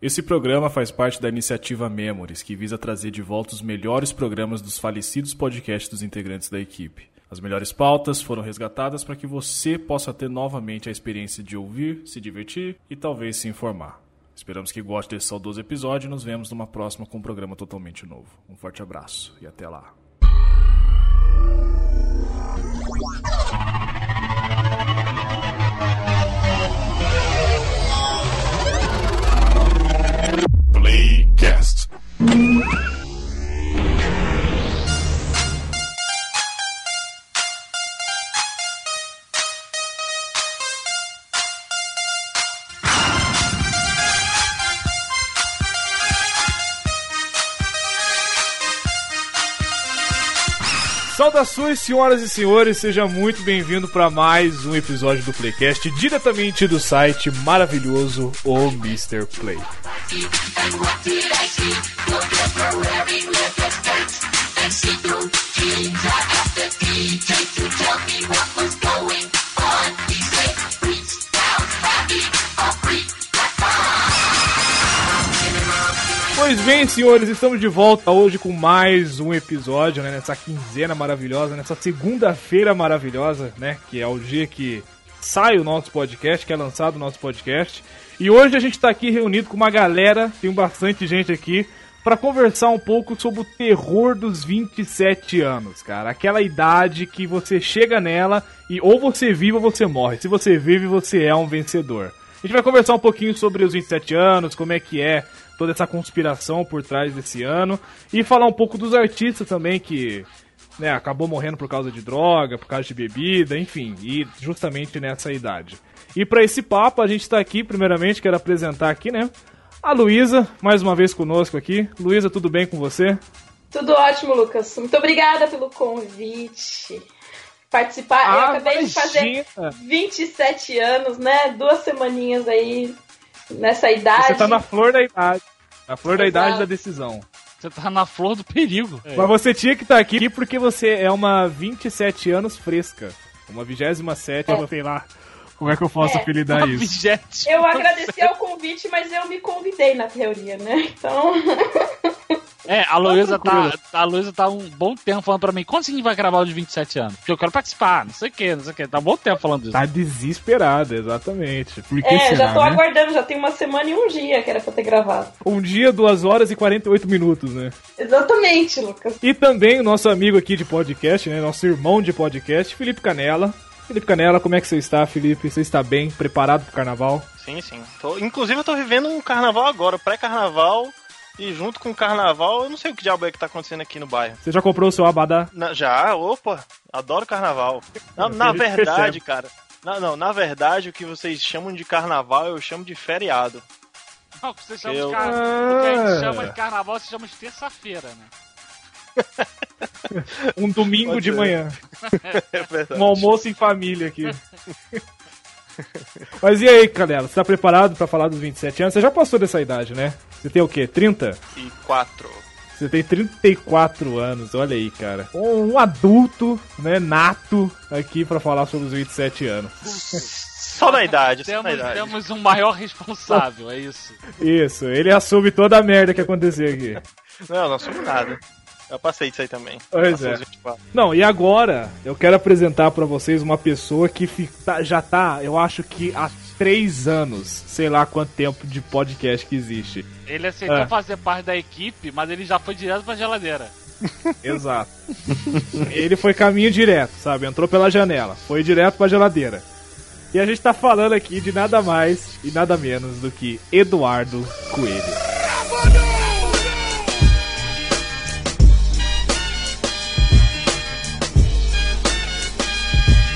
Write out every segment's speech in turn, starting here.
Esse programa faz parte da iniciativa Memories, que visa trazer de volta os melhores programas dos falecidos podcasts dos integrantes da equipe. As melhores pautas foram resgatadas para que você possa ter novamente a experiência de ouvir, se divertir e talvez se informar. Esperamos que goste desse saudoso episódio e nos vemos numa próxima com um programa totalmente novo. Um forte abraço e até lá. Saudações, senhoras e senhores, seja muito bem-vindo para mais um episódio do Playcast, diretamente do site maravilhoso O Mr. Play. Pois bem, senhores, estamos de volta hoje com mais um episódio, né? Nessa quinzena maravilhosa, nessa segunda-feira maravilhosa, né? Que é o dia que sai o nosso podcast, que é lançado o nosso podcast. E hoje a gente tá aqui reunido com uma galera, tem bastante gente aqui, para conversar um pouco sobre o terror dos 27 anos, cara. Aquela idade que você chega nela e ou você vive ou você morre. Se você vive, você é um vencedor. A gente vai conversar um pouquinho sobre os 27 anos, como é que é toda essa conspiração por trás desse ano e falar um pouco dos artistas também que né, acabou morrendo por causa de droga, por causa de bebida, enfim, e justamente nessa idade. E para esse papo a gente está aqui, primeiramente quero apresentar aqui, né, a Luísa, mais uma vez conosco aqui. Luísa, tudo bem com você? Tudo ótimo, Lucas. Muito obrigada pelo convite. Participar, Ah, eu acabei de fazer imagina. 27 anos, né? Duas semaninhas aí nessa idade. Você tá na flor da idade. Na flor da Exato. idade da decisão. Você tá na flor do perigo. Mas você tinha que estar aqui porque você é uma 27 anos fresca. Uma 27, eu sei lá. Como é que eu posso É. apelidar isso? Objeto. Eu agradeci ao convite, mas eu me convidei na teoria, né? Então, É, a Luísa tá, tranquilo. a Luísa tá um bom tempo falando pra mim, quando a gente vai gravar o de 27 anos? Porque eu quero participar, não sei o que, não sei o que. Tá um bom tempo falando isso. Tá desesperada, exatamente. Por que é, será, já tô né? aguardando, já tem uma semana e um dia que era pra ter gravado. Um dia, duas horas e 48 minutos, né? Exatamente, Lucas. E também o nosso amigo aqui de podcast, né? Nosso irmão de podcast, Felipe Canela. Felipe Canela, como é que você está, Felipe? Você está bem? Preparado pro carnaval? Sim, sim. Tô- inclusive eu tô vivendo um carnaval agora, pré-carnaval. E junto com o carnaval, eu não sei o que diabo é que tá acontecendo aqui no bairro. Você já comprou o seu abadá? Na- já, opa, adoro carnaval. Na, na verdade, cara. Na, não, na verdade, o que vocês chamam de carnaval, eu chamo de feriado. Não, o que você chama Eu- de carnaval. O que a Ah. gente chama de carnaval, você chama de terça-feira, né? Um domingo Pode de ser. manhã. É. Um almoço em família aqui. Mas e aí, Canela? Você tá preparado pra falar dos 27 anos? Você já passou dessa idade, né? Você tem o quê? 30? E quatro. Você tem 34 anos, olha aí, cara. Um, adulto, né, nato, aqui pra falar sobre os 27 anos. Só na idade, só na Temos, idade. temos um maior responsável, é isso. Isso, ele assume toda a merda que aconteceu aqui. Não, não assumo nada. Eu passei disso aí também. Pois é. os 24. Não, e agora eu quero apresentar pra vocês uma pessoa que tá- já tá, eu acho que há três anos, sei lá quanto tempo de podcast que existe. Ele aceitou É. fazer parte da equipe, mas ele já foi direto pra geladeira. Exato. Ele foi caminho direto, sabe? Entrou pela janela, foi direto pra geladeira. E a gente tá falando aqui de nada mais e nada menos do que Eduardo Coelho.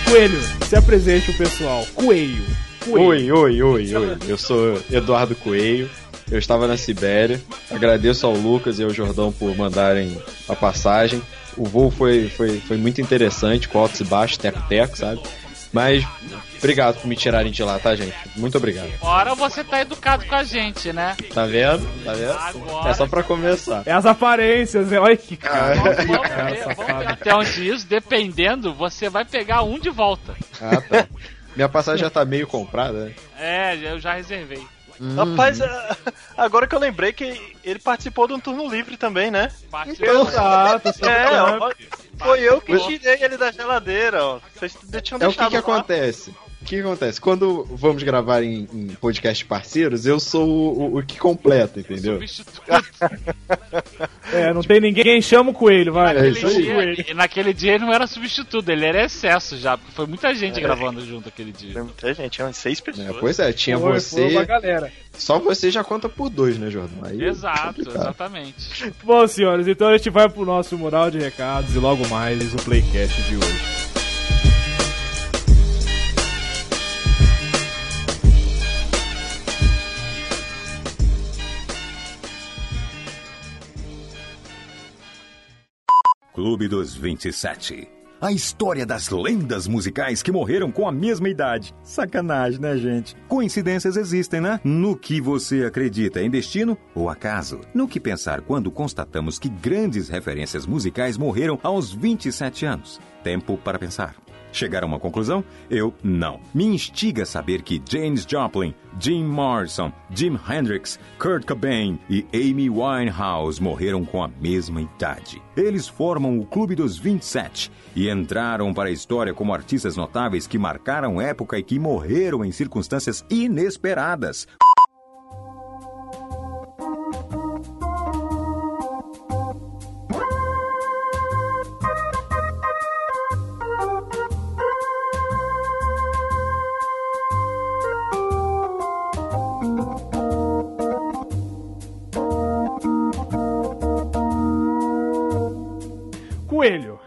Coelho, se apresente o pessoal. Coelho. Coelho. Oi, oi, oi, oi. Eu sou Eduardo Coelho. Eu estava na Sibéria. Agradeço ao Lucas e ao Jordão por mandarem a passagem. O voo foi, foi, foi muito interessante, com altos e baixos, teco-teco, sabe? Mas obrigado por me tirarem de lá, tá, gente? Muito obrigado. Ora você tá educado com a gente, né? Tá vendo? Tá vendo? Agora- É só pra começar. É as aparências, né? Olha que cara. Vamos, vamos cara ver, vamos ver até onde isso, dependendo, você vai pegar um de volta. Ah, tá. Minha passagem já tá meio comprada, né? É, eu já reservei. Rapaz, ah, agora que eu lembrei que ele participou de um turno livre também, né? Exato, É, ó, foi eu que tirei ele da geladeira, ó. Vocês tinham É o que, deixado que lá. acontece? O que, acontece? Quando vamos gravar em, em podcast parceiros, eu sou o, o- o que completa, entendeu? Substituto. É, não tem ninguém. Quem chama o coelho, vai. É isso Naquele aí. dia, naquele dia ele não era substituto, ele era excesso já, porque foi muita gente gravando junto aquele dia. Tem muita gente, tinha umas seis pessoas. É, pois é, tinha Foi, você. foi uma galera. Só você já conta por dois, né, Jordão? Aí é Exato, exatamente. Bom, senhores, então a gente vai pro nosso mural de recados e logo mais o Playcast de hoje. Clube dos 27. A história das lendas musicais que morreram com a mesma idade. Sacanagem, né, gente? Coincidências existem, né? No que você acredita, em destino ou acaso? No que pensar quando constatamos que grandes referências musicais morreram aos 27 anos? Tempo para pensar. Chegar a uma conclusão? Eu não. Me instiga saber que James Joplin, Jim Morrison, Jim Hendrix, Kurt Cobain e Amy Winehouse morreram com a mesma idade. Eles formam o Clube dos 27 e entraram para a história como artistas notáveis que marcaram época e que morreram em circunstâncias inesperadas. Coelho,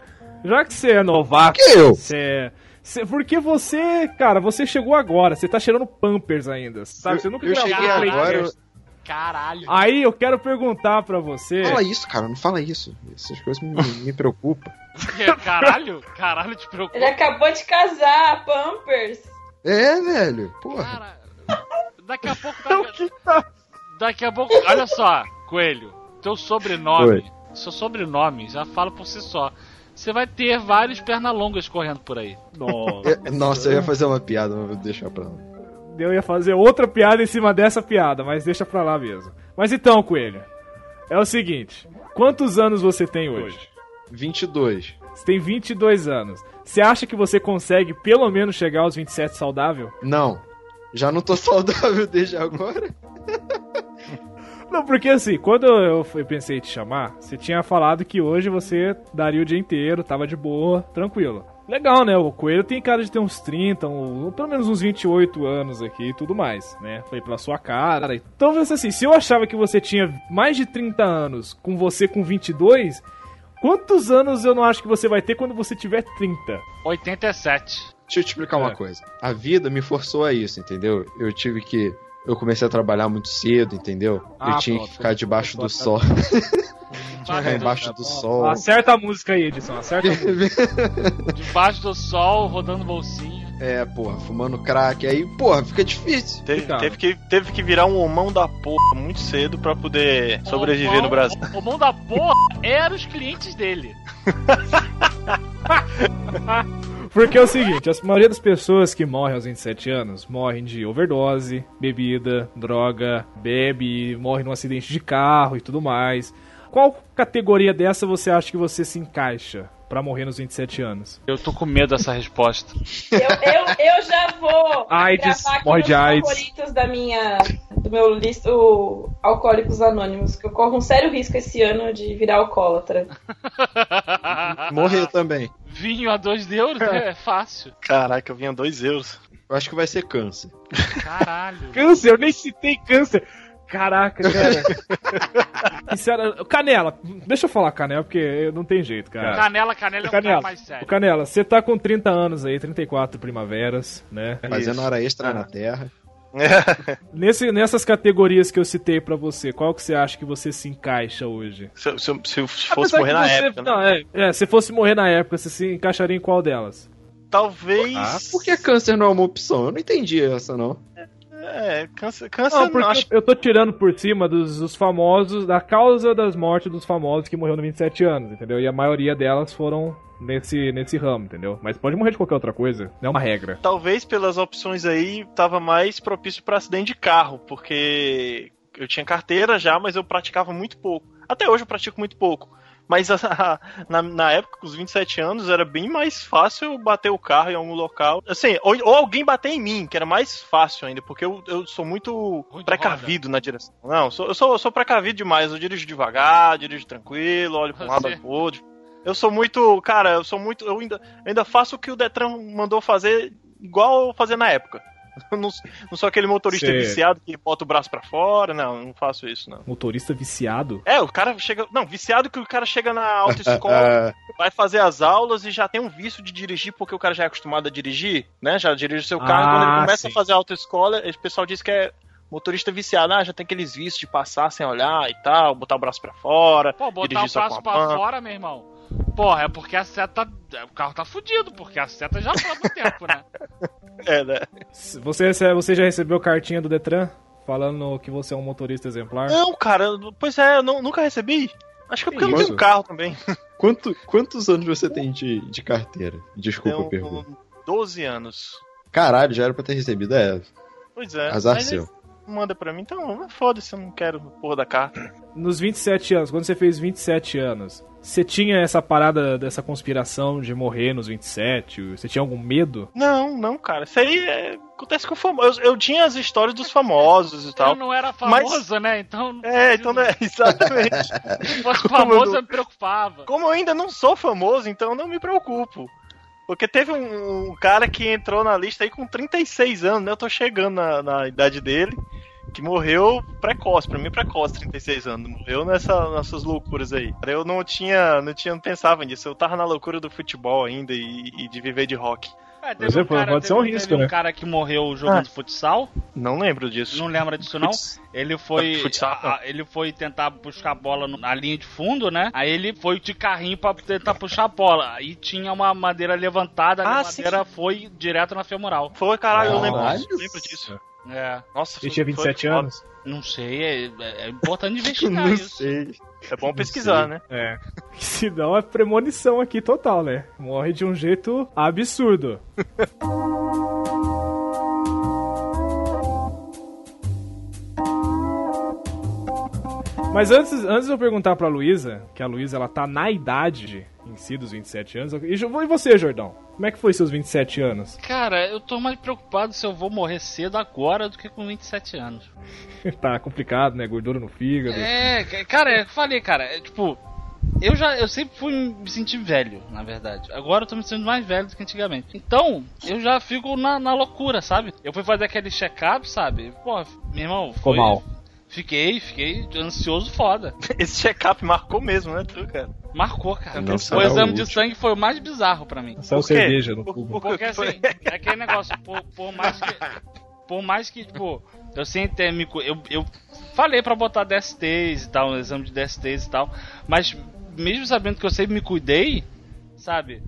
já que você é novato, Que eu? você é. você- porque você, cara, você chegou agora, você tá cheirando Pampers ainda, sabe? Você nunca eu gravou cheguei agora. Playcast. Caralho. Aí eu quero perguntar pra você. Fala isso, cara, não fala isso. Essas coisas me, me preocupam. Caralho, caralho, te preocupa. Ele acabou de casar, Pampers. É, velho. Porra. Cara, daqui a pouco. Daqui, daqui a pouco. Olha só, Coelho. Teu sobrenome. Oi. Seu sobrenome já fala por si só. Você vai ter vários pernalongas correndo por aí. Nossa, É, Nossa, eu ia fazer uma piada, mas vou deixar pra lá. eu ia fazer outra piada em cima dessa piada, mas deixa pra lá mesmo. Mas então, Coelho, é o seguinte: quantos anos você tem hoje? 22. Você tem 22 anos. Você acha que você consegue pelo menos chegar aos 27 saudável? Não. Já não tô saudável desde agora. Não, porque assim, quando eu pensei em te chamar, você tinha falado que hoje você daria o dia inteiro, tava de boa, tranquilo. Legal, né? O Coelho tem cara de ter uns 30, um- pelo menos uns 28 anos aqui e tudo mais, né? Foi pela sua cara. Então, assim, se eu achava que você tinha mais de 30 anos com você com 22, quantos anos eu não acho que você vai ter quando você tiver 30? 87. Deixa eu te explicar uma É. coisa. A vida me forçou a isso, entendeu? Eu tive que. Eu comecei a trabalhar muito cedo, entendeu? Ah, eu tinha pronto. que ficar debaixo do sol. tinha que embaixo do sol. Acerta a música aí, Edson, acerta a música. Debaixo do sol, rodando bolsinha. É, porra, fumando crack. Aí, porra, fica difícil. Teve, Complicado. teve que, teve que virar um homão da porra muito cedo pra poder sobreviver O no Brasil. O, o mão da porra eram os clientes dele. Porque é o seguinte, a maioria das pessoas que morrem aos 27 anos morrem de overdose, bebida, droga, bebe, morre num acidente de carro e tudo mais. Qual categoria dessa você acha que você se encaixa pra morrer nos 27 anos? Eu tô com medo dessa resposta. Eu, eu, eu já vou AIDS, gravar aqui morre de AIDS. favoritos da minha, do meu listo Alcoólicos Anônimos, que eu corro um sério risco esse ano de virar alcoólatra. Morrer também. Vinho a 2 euros é fácil. Caraca, eu vinha dois euros. Eu acho que vai ser câncer. Caralho. Câncer, eu nem citei câncer. Caraca, cara. Sincera, canela, deixa eu falar canela, porque não tem jeito, cara. Canela, canela é um Canela, cara mais o sério. Canela, você tá com 30 anos aí, 34 primaveras, né? Fazendo hora extra Ah. na terra. Nesse, nessas categorias que eu citei pra você, qual que você acha que você se encaixa hoje? Se, se se fosse Apesar morrer na você- época, né? não, é, é, se fosse morrer na época, você se encaixaria em qual delas? Talvez. Ah, por que câncer não é uma opção? Eu não entendi essa, não. É, câncer, câncer Não, porque acho eu, tô tirando por cima dos, dos famosos, da causa das mortes dos famosos que morreram no 27 anos, entendeu? E a maioria delas foram nesse, nesse ramo, entendeu? Mas pode morrer de qualquer outra coisa, não é uma regra. talvez pelas opções aí tava mais propício para acidente de carro, porque eu tinha carteira já, mas eu praticava muito pouco. Até hoje eu pratico muito pouco. Mas a- na, na época, com os 27 anos, era bem mais fácil bater o carro em algum local. Assim, ou, ou alguém bater em mim, que era mais fácil ainda, porque eu, eu sou muito de precavido na direção. Não, eu sou, eu, sou, eu sou precavido demais. Eu dirijo devagar, dirijo tranquilo, olho pra um lado, pro outro. Eu sou muito. Cara, eu sou muito. Eu ainda, ainda faço o que o Detran mandou fazer, igual eu fazia na época. Não, não sou aquele motorista Cê- viciado que bota o braço pra fora, não, não faço isso, não. Motorista viciado? É, o cara chega. Não, viciado que o cara chega na autoescola, vai fazer as aulas e já tem um vício de dirigir porque o cara já é acostumado a dirigir, né? Já dirige o seu carro. Ah, Quando ele começa sim. a fazer a autoescola, o pessoal diz que é motorista viciado. Ah, já tem aqueles vícios de passar sem olhar e tal, botar o braço pra fora. Pô, botar dirigir o só braço pra fora, meu irmão. Porra, é porque a seta. O carro tá fudido, porque a seta já foi há muito tempo, né? É, né? Você, recebe- você já recebeu cartinha do Detran falando que você é um motorista exemplar? Não, cara, pois é, eu não- nunca recebi. Acho que é porque eu não Isso. tenho carro também. Quanto, quantos anos você tem de, de carteira? Desculpa a Tenho pergunta. 12 anos. Caralho, já era pra ter recebido. É, Pois é. azar mas seu. Manda pra mim, então foda-se, eu não quero porra da carta. Nos 27 anos, quando você fez 27 anos, você tinha essa parada dessa conspiração de morrer nos 27? Você tinha algum medo? Não, não, cara. Isso aí é... acontece com o famoso. Eu, eu tinha as histórias dos famosos e Eu tal. não era Mas- famoso, né? Então. É, então né, exatamente. Se fosse eu famoso, não- eu me preocupava. Como eu ainda não sou famoso, então eu não me preocupo. Porque teve um, um cara que entrou na lista aí com 36 anos, né? Eu tô chegando na, na idade dele, que morreu precoce, pra mim precoce, 36 anos. Morreu nessa, nessas loucuras aí. Eu não tinha, não tinha, não pensava nisso. Eu tava na loucura do futebol ainda e, e de viver de rock. É, Mas é, pode ser um risco, teve né? um cara que morreu jogando futsal. Não lembro disso. Não lembra disso, não? Futs- Ele foi. Futsal, a- a- ele foi tentar buscar a bola no- na linha de fundo, né? Aí ele foi de carrinho pra tentar puxar a bola. Aí tinha uma madeira levantada, a Ah, sim, madeira foi direto na femoral. Foi, caralho, eu lembro eu lembro disso. É. Nossa, Ele foi- tinha foi 27 foda. anos? Não sei, é, é- é importante investigar não isso. sei. É bom pesquisar, sei. né? É. Se não, é premonição aqui total, né? Morre de um jeito absurdo. Mas antes, antes de eu perguntar pra Luísa, que a Luísa ela tá na idade em si dos 27 anos. E e você, Jordão? Como é que foi seus 27 anos? Cara, eu tô mais preocupado se eu vou morrer cedo agora do que com 27 anos. tá complicado, né? Gordura no fígado. É, ca- cara, eu falei, cara, é, tipo, eu já, eu sempre fui me sentir velho, na verdade. Agora eu tô me sentindo mais velho do que antigamente. Então, eu já fico na, na loucura, sabe? Eu fui fazer aquele check-up, sabe? Pô, meu irmão, Ficou foi- mal. Fiquei, fiquei ansioso foda. Esse check-up marcou mesmo, né, tu, cara? Marcou, cara. Não o será exame o de sangue foi o mais bizarro pra mim. Quê? cerveja no cubo. por- Porque assim, é aquele negócio, por, por mais que. Por mais que, tipo, eu sempre me. Eu, eu falei pra botar DSTs e tal, um exame de DSTs e tal, mas mesmo sabendo que eu sempre me cuidei, sabe?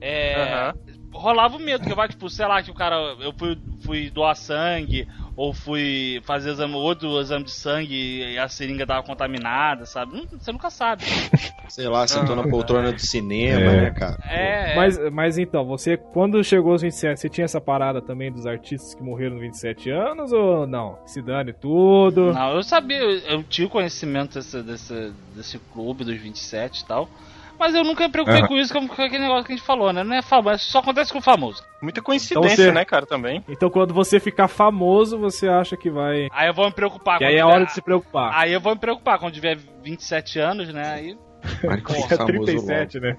É. Aham. Rolava o medo, que vai, tipo, sei lá, que o cara. Eu fui, fui doar sangue, ou fui fazer exame, outro exame de sangue e a seringa tava contaminada, sabe? Hum, Você nunca sabe. Sei lá, sentou na poltrona do cinema, É. né, cara? É. Mas, mas então, você, quando chegou aos 27, você tinha essa parada também dos artistas que morreram nos 27 anos ou não? Se dane tudo. Não, eu sabia, eu, eu tinha conhecimento desse, desse, desse clube dos 27 e tal. Mas eu nunca me preocupei Aham. com isso, como com aquele negócio que a gente falou, né? Não é famoso, só acontece com o famoso. Muita coincidência, Então você- né, cara, também. Então quando você ficar famoso, você acha que vai. Aí eu vou me preocupar. E aí é hora de se preocupar. Aí eu vou me preocupar quando tiver 27 anos, né? Aí. É famoso 37, né?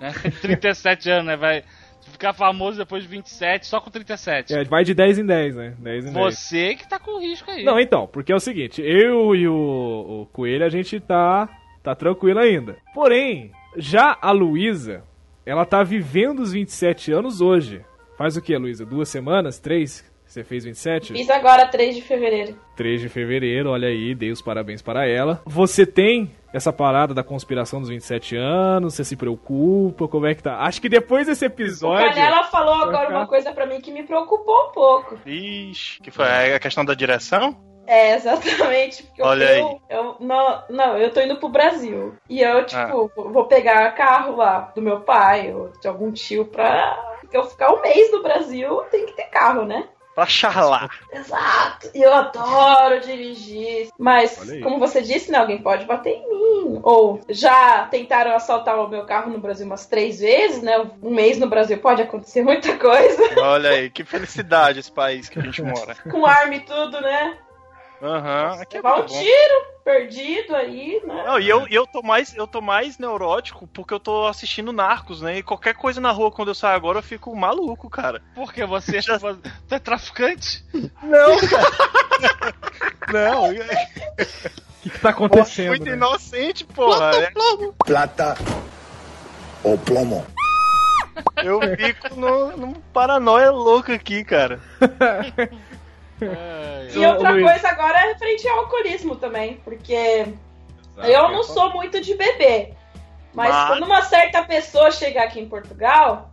né? 37 anos, né? Vai ficar famoso depois de 27, só com 37. É, vai de 10 em 10, né? 10 em 10. Você que tá com risco aí. Não, então, porque é o seguinte, eu e o, o Coelho, a gente tá, tá tranquilo ainda. Porém, já a Luísa, ela tá vivendo os 27 anos hoje. Faz o que, Luísa? Duas semanas? Três Você fez 27? Fiz agora 3 de fevereiro. 3 de fevereiro, olha aí, dei os parabéns para ela. Você tem essa parada da conspiração dos 27 anos? Você se preocupa? Como é que tá? Acho que depois desse O episódio. Canela falou agora uma coisa pra mim que me preocupou um pouco. Ixi, que foi a questão da direção? É, exatamente. Porque Olha eu, aí. eu não, não, eu tô indo pro Brasil. E eu, tipo, vou pegar carro lá do meu pai ou de algum tio pra eu ficar um mês no Brasil, tem que ter carro, né? Pra charlar. Exato. E eu adoro dirigir. Mas, como você disse, né? Alguém pode bater em mim. Ou já tentaram assaltar o meu carro no Brasil umas três vezes, né? Um mês no Brasil pode acontecer muita coisa. Olha aí, que felicidade esse país que a gente mora. Com arma e tudo, né? Aham, aqui é um tiro perdido aí, né? Não, e eu, e eu tô mais eu tô mais neurótico porque eu tô assistindo Narcos, né? E qualquer coisa na rua quando eu saio agora eu fico maluco, cara. Porque você já... tu é traficante? Não, cara. Não, O que, que tá acontecendo? muito né? inocente, porra. É, Plata o plomo. Eu fico no, num paranoia louca aqui, cara. É, E outra Luiz. coisa agora é referente ao alcoolismo também, porque eu não sou muito de beber. Mas, Mas- quando uma certa pessoa chegar aqui em Portugal,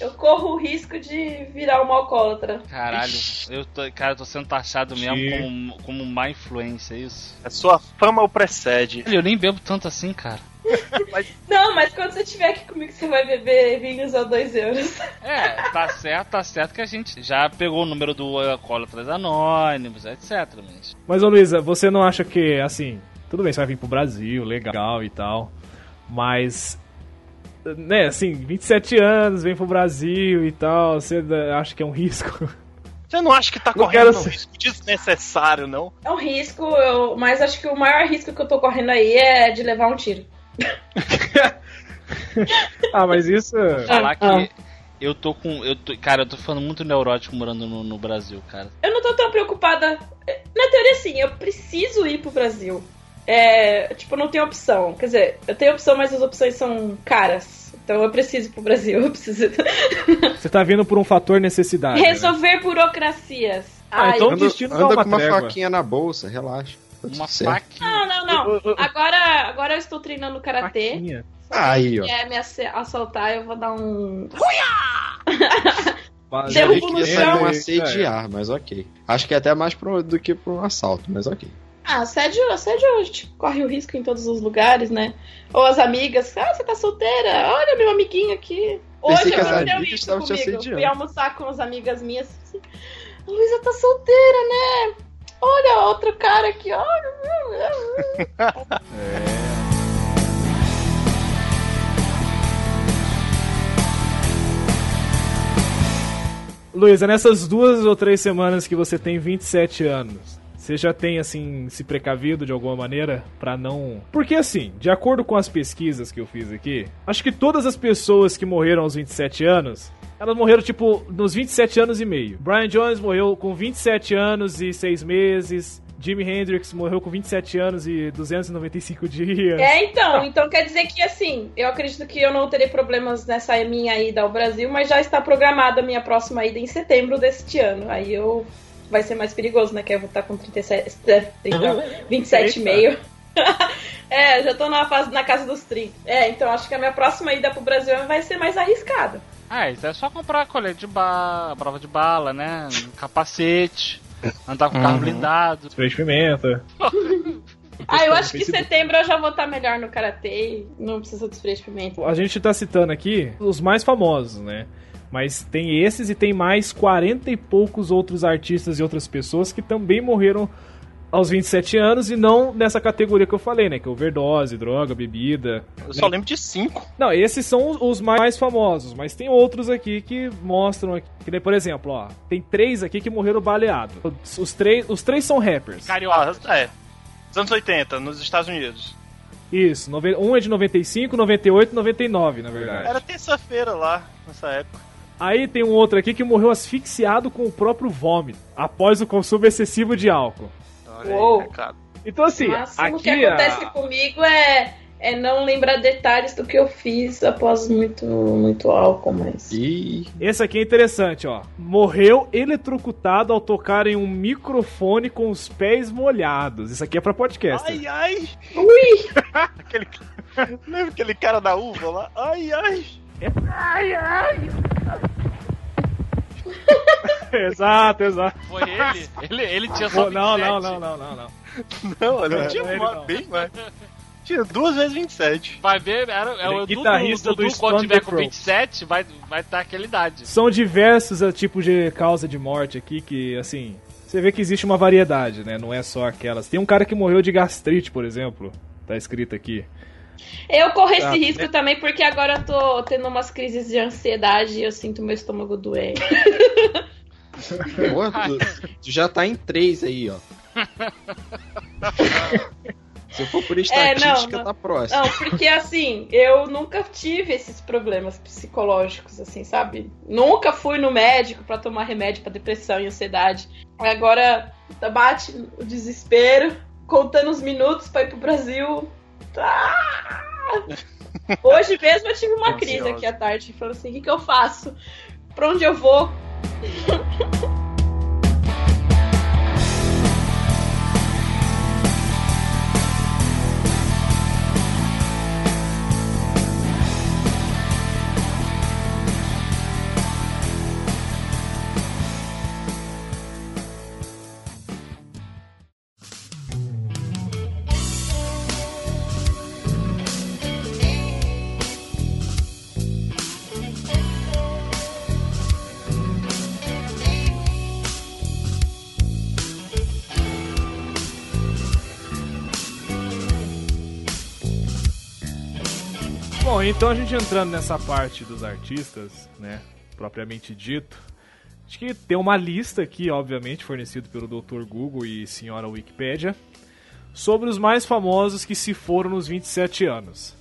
eu corro o risco de virar uma alcoólatra. Caralho, eu tô, cara, eu tô sendo taxado mesmo Sim. como, como má influência, é isso? A sua fama o precede. Eu nem bebo tanto assim, cara. Não, mas quando você estiver aqui comigo, você vai beber vinhos a 2 euros. É, tá certo, tá certo que a gente já pegou o número do Alcoólatras Anônimos, etc. Mas... Mas, ô Luísa, você não acha que, assim, tudo bem, você vai vir pro Brasil, legal e tal, mas, né, assim, 27 anos, vem pro Brasil e tal, você acha que é um risco? Você não acha que tá Não correndo quero um ser- risco desnecessário, não? É um risco, eu- mas acho que o maior risco que eu tô correndo aí é de levar um tiro. Ah, mas isso... Falar ah. que eu tô com. Eu tô, cara, eu tô ficando muito neurótico morando no, no Brasil, cara. Eu não tô tão preocupada. Na teoria, sim, eu preciso ir pro Brasil. É, tipo, não tem opção. Quer dizer, eu tenho opção, mas as opções são caras. Então eu preciso ir pro Brasil. Eu preciso Você tá vindo por um fator necessidade, né? resolver burocracias. Ah, Ai, então- O Anda, destino anda uma com uma trégua. faquinha na bolsa, relaxa. Uma faquinha. Não, não, não. Agora, agora eu estou treinando karatê. Faquinha. Aí, ó. É me assaltar, eu vou dar um. Derrubo que no chão. um É. assediar, mas ok. Acho que é até mais pro, do que pra um assalto, mas ok. Ah, assédio, assédio a gente corre o risco em todos os lugares, né? Ou as amigas, ah, você tá solteira? Olha meu amiguinho aqui. Hoje as aconteceu isso comigo. Fui almoçar com as amigas minhas. Assim, Luísa tá solteira, né? Olha outro cara aqui, olha. Luísa, nessas duas ou três semanas que você tem 27 anos, você já tem, assim, se precavido de alguma maneira pra não. Porque, assim, de acordo com as pesquisas que eu fiz aqui, acho que todas as pessoas que morreram aos 27 anos. Elas morreram, tipo, nos 27 anos e meio. Brian Jones morreu com 27 anos e 6 meses. Jimi Hendrix morreu com 27 anos e 295 dias. É, então, então quer dizer que assim, eu acredito que eu não terei problemas nessa minha ida ao Brasil, mas já está programada a minha próxima ida em setembro deste ano. Aí eu vai ser mais perigoso, né? Que eu vou estar com 37, é, 30, 27,5. é, já tô na fase na casa dos 30. É, então acho que a minha próxima ida pro Brasil vai ser mais arriscada. Ah, isso é só comprar colete de bala, prova de bala, né? Um capacete, andar com o carro blindado. Spray de pimenta. Ah, eu acho que em setembro eu já vou estar melhor no karatê, não precisa de spray de pimenta. A gente tá citando aqui os mais famosos, né? Mas tem esses e tem mais 40 e poucos outros artistas e outras pessoas que também morreram aos 27 anos e não nessa categoria que eu falei, né? Que é overdose, droga, bebida. Eu só lembro de cinco. Não, esses são os- mais famosos, mas tem outros aqui que mostram aqui. Que, por exemplo, ó, tem três aqui que morreram baleados. Os, três, os três são rappers. Carioca. É. Dos anos 80, nos Estados Unidos. Isso, um é de 95, 98 e 99, na verdade. Era terça-feira lá, nessa época. Aí tem um outro aqui que morreu asfixiado com o próprio vômito, após o consumo excessivo de álcool. Olha Uou. aí, recado. Então assim, Mas o aqui que acontece a... comigo é é não lembrar detalhes do que eu fiz após muito, muito álcool, mas. E Esse aqui é interessante, ó. Morreu eletrocutado ao tocar em um microfone com os pés molhados. Isso aqui é pra podcast. Ai, ai! Ui! Aquele... Lembra aquele cara da uva lá? Ai, ai! Exato, exato. Foi ele? ele? Ele tinha só Pô, não, 27. não, não, não, não, não. Não, olha, Não, tinha ele uma- não. bem mais. Tinha duas vezes 27. Vai ver, era, é é o Dudu, guitarrista Dudu do quando Stone tiver com Pilots. 27, vai estar vai tá aquela idade. São diversos eh, tipos de causa de morte aqui que, assim, você vê que existe uma variedade, né? Não é só aquelas. Tem um cara que morreu de gastrite, por exemplo. Tá escrito aqui. Eu corro esse Tá. risco também, porque agora eu tô tendo umas crises de ansiedade e eu sinto meu estômago doer. Pô, tu, tu já tá em três aí, ó. Se for por estatística, É, não, tá próximo. Não, porque assim, eu nunca tive esses problemas psicológicos, assim, sabe? Nunca fui no médico pra tomar remédio pra depressão e ansiedade. Agora bate o desespero, contando os minutos pra ir pro Brasil. Ah! Hoje mesmo eu tive uma Ansiosa. crise aqui à tarde, falando assim: o que, que eu faço? Pra onde eu vou? então a gente entrando nessa parte dos artistas, né? Propriamente dito. Acho que tem uma lista aqui, obviamente, fornecida pelo Dr. Google e senhora Wikipédia, sobre os mais famosos que se foram nos 27 anos.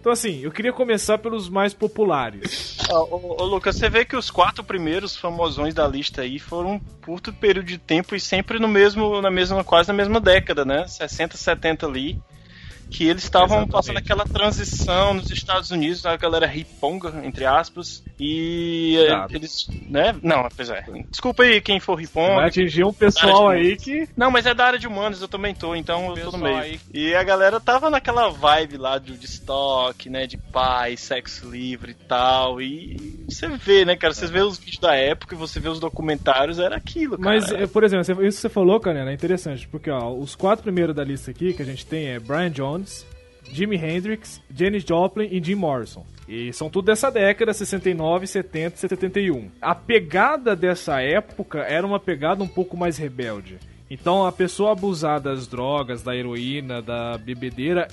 Então, assim, eu queria começar pelos mais populares. Ô, Lucas, você vê que os quatro primeiros famosões da lista aí foram um curto período de tempo e sempre no mesmo, na mesma, quase na mesma década, né? 60, 70 ali. Que eles estavam passando aquela transição nos Estados Unidos, a galera riponga, entre aspas, e eh, Exato. eles, né? Não, pois é. Desculpa aí quem for Vai riponga. atingir um pessoal aí que. Não, mas é da área de humanos, eu também tô, então eu tô no meio. aí. E a galera tava naquela vibe lá de, de estoque, né? De paz, sexo livre e tal. E você vê, né, cara? Você vê os vídeos da época e você vê os documentários, era aquilo, cara. Mas, eh, por exemplo, isso que você falou, Canela, é interessante, porque ó, os quatro primeiros da lista aqui que a gente tem é Brian Jones, Jimi Hendrix, Janis Joplin e Jim Morrison. E são tudo dessa década, 69, 70, 71. A pegada dessa época era uma pegada um pouco mais rebelde. Então a pessoa abusar das drogas, da heroína, da bebedeira,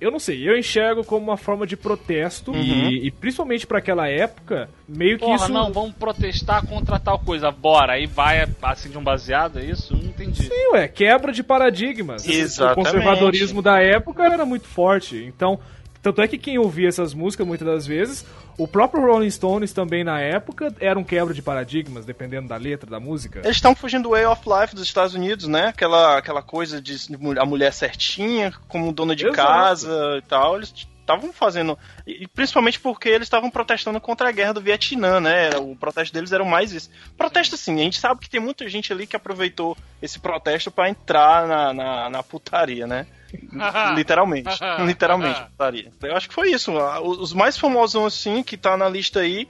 eu não sei, eu enxergo como uma forma de protesto e, e principalmente pra aquela época, meio que Porra, isso não, vamos protestar contra tal coisa, bora. Aí vai assim de um baseado, é isso? Não entendi. Sim, ué, quebra de paradigmas. Exatamente. O conservadorismo da época era muito forte. Então, tanto é que quem ouvia essas músicas muitas das vezes, o próprio Rolling Stones também na época era um quebra de paradigmas, dependendo da letra da música. Eles estão fugindo do way of life dos Estados Unidos, né? Aquela, aquela coisa de a mulher certinha, como dona de Exato. casa e tal. Eles estavam fazendo. E principalmente porque eles estavam protestando contra a guerra do Vietnã, né? O protesto deles era mais isso. Protesto, sim, a gente sabe que tem muita gente ali que aproveitou esse protesto pra entrar na, na, na putaria, né? Literalmente. Literalmente, putaria. Eu acho que foi isso. Ah, Os mais famosos, assim, que tá na lista aí,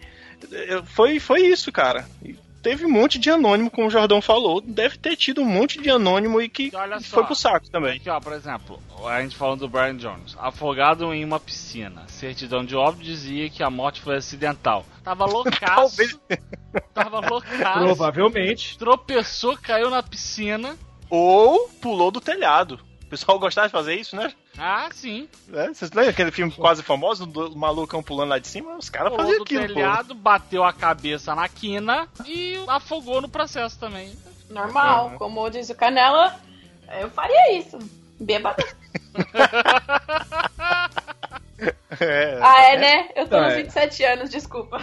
eh, foi, foi isso, cara. E Teve um monte de anônimo, como o Jordão falou. Deve ter tido um monte de anônimo e que olha foi só. pro saco também. Aqui, ó, por exemplo, a gente falando do Brian Jones. Afogado em uma piscina. Certidão de óbito dizia que a morte foi acidental. Tava loucaço. Talvez. Tava loucaço. Provavelmente. Tropeçou, caiu na piscina. Ou pulou do telhado. O pessoal gostava de fazer isso, né? Ah, sim. É, Vocês lembram aquele filme quase famoso do malucão pulando lá de cima? Os caras faziam aquilo, pô. telhado, bateu a cabeça na quina e afogou no processo também. Normal, como diz o Canela, eu faria isso. Bêbado. É, Ah, é, né? Eu tô É. nos 27 anos, desculpa.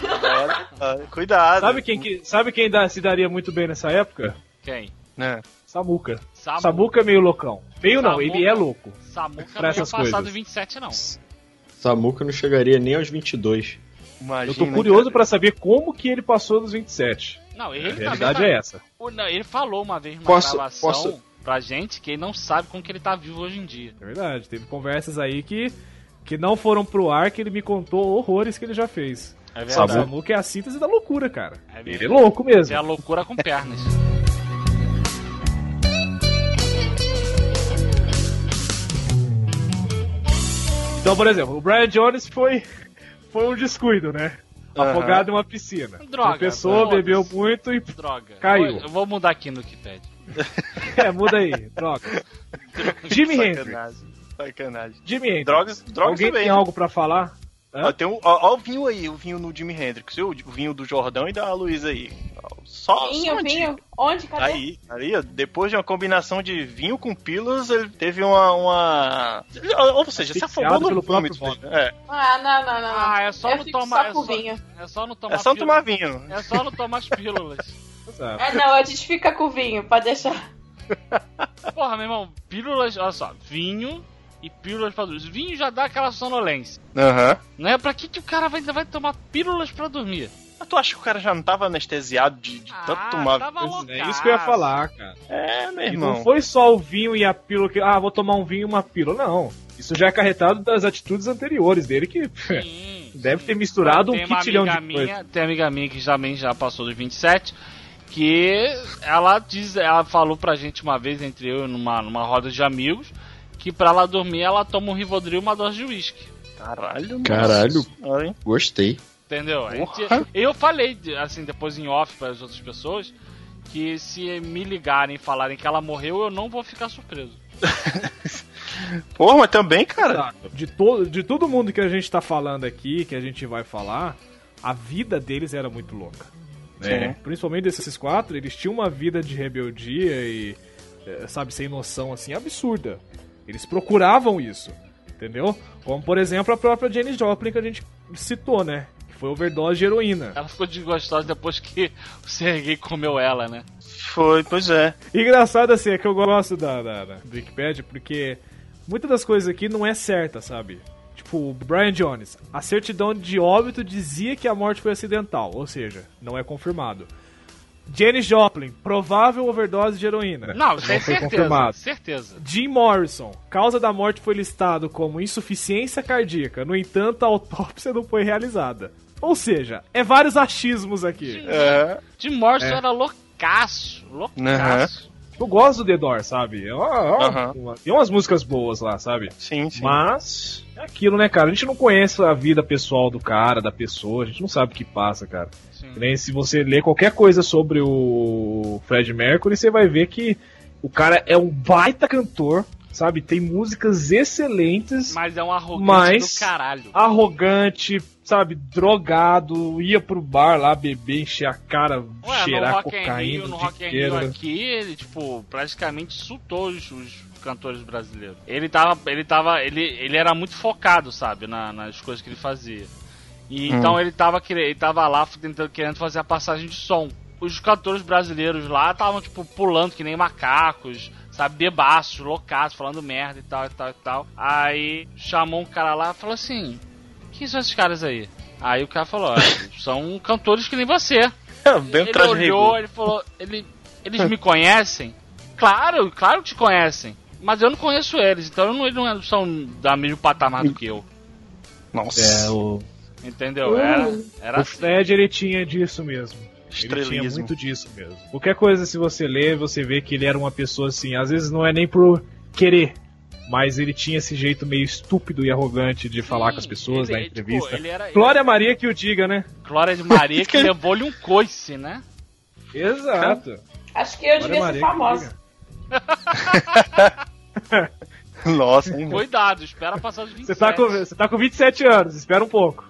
é, é, cuidado. Sabe quem, que, sabe quem dá- se daria muito bem nessa época? Quem? É. Samuca. Samu- Samuca é meio loucão. Meio não, Samuca- ele é louco. Samuca pra não ia essas passar coisas. do 27, não. Samuca não chegaria nem aos 22. Imagina, Eu tô curioso cara. pra saber como que ele passou dos 27. Não, ele A realidade tá- é essa. O- não, ele falou uma vez numa Posso- gravação posso- pra gente que ele não sabe como que ele tá vivo hoje em dia. É verdade. Teve conversas aí que, que não foram pro ar, que ele me contou horrores que ele já fez. É O verdade. Samuca é a síntese da loucura, cara. É Ele é louco É mesmo. a loucura com pernas. Então, por exemplo, o Brian Jones foi, foi um descuido, né? Afogado em uma piscina. Droga, Uma pessoa bebeu muito e. Droga. Caiu. Eu vou mudar aqui no Wikipedia. É, muda aí, droga. Jimi Hendrix. Sacanagem. Sacanagem. Jimi Hendrix. Drogas, drogas Alguém também. tem algo pra falar? Ó, tem um, ó, ó o vinho aí, o vinho no Jimi Hendrix, viu? O vinho do Jordão e da Luísa aí. Só, Vinho, só vinho. Onde? Cadê? Aí, aí, depois de uma combinação de vinho com pílulas, ele teve uma. uma... Ou seja, se afogou no vômito. É, Ah, não, não, não. não. Ah, é só eu não tomar. Só É com só, vinho. é só não tomar é só pílula- tomar vinho. É só não tomar as pílulas. É, não, a gente fica com vinho, pode deixar. Porra, meu irmão, pílulas, olha só, vinho e pílulas pra dormir. Vinho já dá aquela sonolência. Aham. Não é pra que, que o cara vai, vai tomar pílulas pra dormir? Mas tu acha que o cara já não tava anestesiado de, de tanto tomar? Ah, tava Pois loucaço. É isso que eu ia falar, cara. É, meu E irmão. não foi só o vinho e a pílula que. Ah, vou tomar um vinho e uma pílula. Não. Isso já é acarretado das atitudes anteriores dele, que Sim, deve sim. ter misturado tem um quitilhão de amiga coisa. minha, Tem amiga minha que também já passou dos 27, que ela diz, ela falou pra gente uma vez, entre eu e numa, numa roda de amigos, que pra ela dormir ela toma um Rivotril e uma dose de uísque. Caralho, Caralho. nossa? Gostei. Entendeu? Gente- eu falei, assim, depois em off para as outras pessoas, que se me ligarem e falarem que ela morreu, eu não vou ficar surpreso. Porra, mas também, cara. De, to de todo mundo que a gente tá falando aqui, que a gente vai falar, a vida deles era muito louca. né? Sim. Principalmente desses quatro, eles tinham uma vida de rebeldia e, eh, sabe, sem noção, assim, absurda. Eles procuravam isso, entendeu? Como, por exemplo, a própria Janis Joplin que a gente citou, né? Que foi overdose de heroína. Ela ficou desgostosa depois que o Sergei comeu ela, né? Foi, pois é. Engraçado assim, é que eu gosto da, da, da do Wikipedia porque muitas das coisas aqui não é certa, sabe? Tipo, o Brian Jones, a certidão de óbito dizia que a morte foi acidental, ou seja, não é confirmado. Janis Joplin, provável overdose de heroína. Não, isso é foi certeza. confirmado. Certeza. Jim Morrison, causa da morte foi listado como insuficiência cardíaca, no entanto, a autópsia não foi realizada. Ou seja, é vários achismos aqui. É. Jim Morrison É. era loucaço. Loucaço. Eu gosto do The Doors, sabe? É uma- é uma- Tem umas músicas boas lá, sabe? Sim, sim. Mas é aquilo, né, cara? A gente não conhece a vida pessoal do cara, da pessoa, a gente não sabe o que passa, cara. Sim. Nem se você ler qualquer coisa sobre o Fred Mercury, você vai ver que o cara é um baita cantor, sabe? Tem músicas excelentes, Mas é um arrogante Mas- do caralho. arrogante, sabe? Drogado, ia pro bar lá beber, encher a cara, Ué, no cheirar in cocaína Rio, no Rock Rio aqui, ele, tipo, praticamente insultou os, os cantores brasileiros. Ele tava, ele tava, ele, ele era muito focado, sabe, na- nas coisas que ele fazia. E Hum. então ele tava, querendo, ele tava lá tentando, querendo fazer a passagem de som. Os cantores brasileiros lá estavam, tipo, pulando que nem macacos, sabe, bebaços, loucaços, falando merda e tal, e tal, e tal. Aí chamou um cara lá e falou assim: Quem são esses caras aí? Aí o cara falou: "Olha, São cantores que nem você. Bem Ele olhou, rigor. ele falou, ele, eles me conhecem? Claro, claro que te conhecem. Mas eu não conheço eles, então eu não- eles não são da mesmo patamar do que eu. Nossa. É, o, Entendeu? Era, era o assim. Fred ele tinha disso mesmo. Ele tinha muito disso mesmo. Qualquer coisa, se você ler, você vê que ele era uma pessoa assim, às vezes não é nem por querer, mas ele tinha esse jeito meio estúpido e arrogante de falar com as pessoas ele- na tipo, entrevista. ele era- Glória Maria que o diga, né? Glória de Maria que levou-lhe um coice, né? Exato. Acho que eu Glória devia Maria ser famosa. Nossa, hein? Cuidado, espera passar os 27. Você tá, com, você tá com 27 anos, espera um pouco.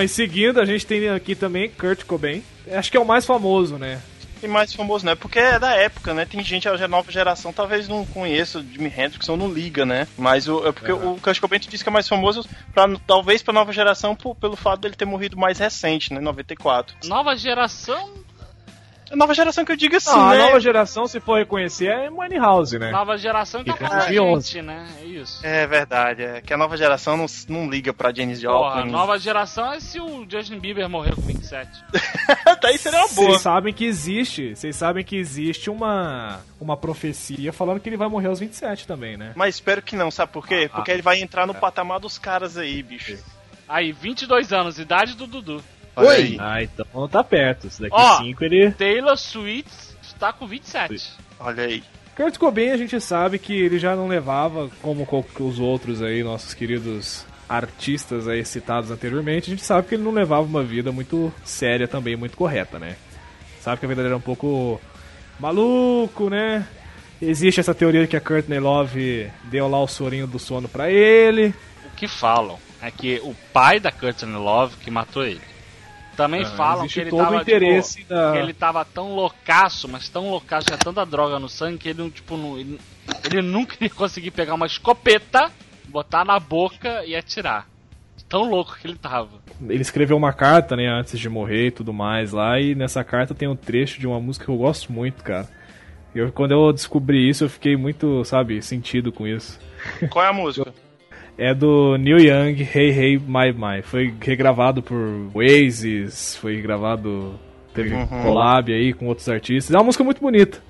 Bom, em seguida a gente tem aqui também Kurt Cobain. Acho que é o mais famoso, né? tem mais famoso, né? Porque é da época, né? Tem gente, a nova geração talvez não conheça o Jimi Hendrix ou não liga, né? Mas o, é porque uhum. o Kurt Cobain disse que é mais famoso, pra, talvez pra nova geração, por, pelo fato dele ter morrido mais recente, né? 94. Nova geração? A nova geração que eu digo assim, não, né? A nova geração, se for reconhecer, é House, né? Nova geração que tá com a gente, né? É isso. É verdade, é que a nova geração não, não liga pra Janis Joplin. A nova geração é se o Justin Bieber morrer com 27. Daí seria uma boa. Vocês sabem que existe, vocês sabem que existe uma, uma profecia falando que ele vai morrer aos 27 também, né? Mas espero que não, sabe por quê? Ah, Porque ah, ele vai entrar no é. patamar dos caras aí, bicho. Aí, 22 anos, idade do Dudu. Oi! Ah, então tá perto. Se daqui 5 ele. Taylor Swift está com 27. Olha aí. Kurt Cobain a gente sabe que ele já não levava, como os outros aí, nossos queridos artistas aí citados anteriormente, a gente sabe que ele não levava uma vida muito séria também, muito correta, né? Sabe que a vida dele era um pouco maluco, né? Existe essa teoria que a Courtney Love deu lá o sorinho do sono para ele. O que falam é que o pai da Courtney Love que matou ele. Também ah, falam que ele, tava, interesse tipo, da... que ele tava tão loucaço, mas tão loucaço, tinha tanta droga no sangue que ele, tipo, não, ele, ele nunca ia conseguir pegar uma escopeta, botar na boca e atirar. Tão louco que ele tava. Ele escreveu uma carta, né, antes de morrer e tudo mais lá, e nessa carta tem um trecho de uma música que eu gosto muito, cara. Eu, quando eu descobri isso, eu fiquei muito, sabe, sentido com isso. Qual é a música? é do Neil Young, Hey Hey My My. Foi regravado por Oasis, foi regravado, teve uhum. collab aí com outros artistas. É uma música muito bonita.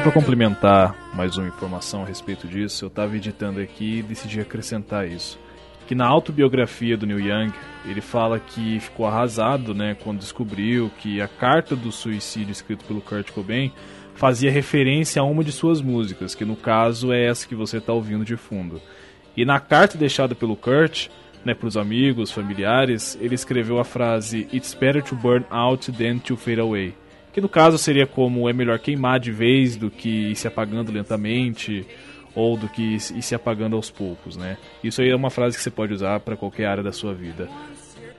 Só para complementar mais uma informação a respeito disso, eu estava editando aqui e decidi acrescentar isso. Que na autobiografia do Neil Young, ele fala que ficou arrasado né, quando descobriu que a carta do suicídio escrito pelo Kurt Cobain fazia referência a uma de suas músicas, que no caso é essa que você está ouvindo de fundo. E na carta deixada pelo Kurt, né, para os amigos, familiares, ele escreveu a frase It's better to burn out than to fade away que no caso seria como é melhor queimar de vez do que ir se apagando lentamente ou do que ir se apagando aos poucos, né? Isso aí é uma frase que você pode usar para qualquer área da sua vida.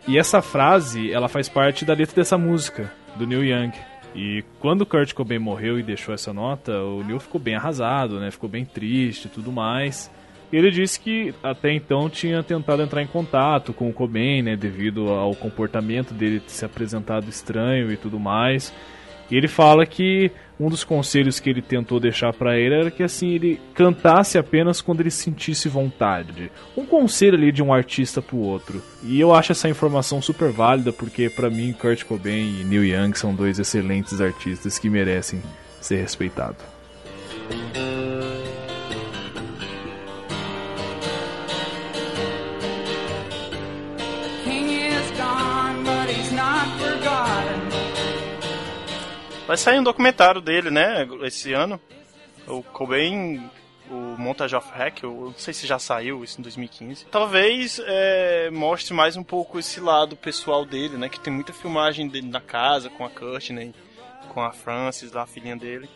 E essa frase, ela faz parte da letra dessa música do Neil Young. E quando Kurt Cobain morreu e deixou essa nota, o Neil ficou bem arrasado, né? Ficou bem triste e tudo mais. E ele disse que até então tinha tentado entrar em contato com o Cobain, né, devido ao comportamento dele se apresentado estranho e tudo mais. E ele fala que um dos conselhos que ele tentou deixar para ele era que assim ele cantasse apenas quando ele sentisse vontade. Um conselho ali de um artista pro outro. E eu acho essa informação super válida porque para mim Kurt Cobain e Neil Young são dois excelentes artistas que merecem ser respeitados. Vai sair um documentário dele, né, esse ano. O Cobain, o Montage of Hack, eu não sei se já saiu isso em 2015. Talvez é, mostre mais um pouco esse lado pessoal dele, né, que tem muita filmagem dele na casa, com a Courtney, com a Frances, a filhinha dele.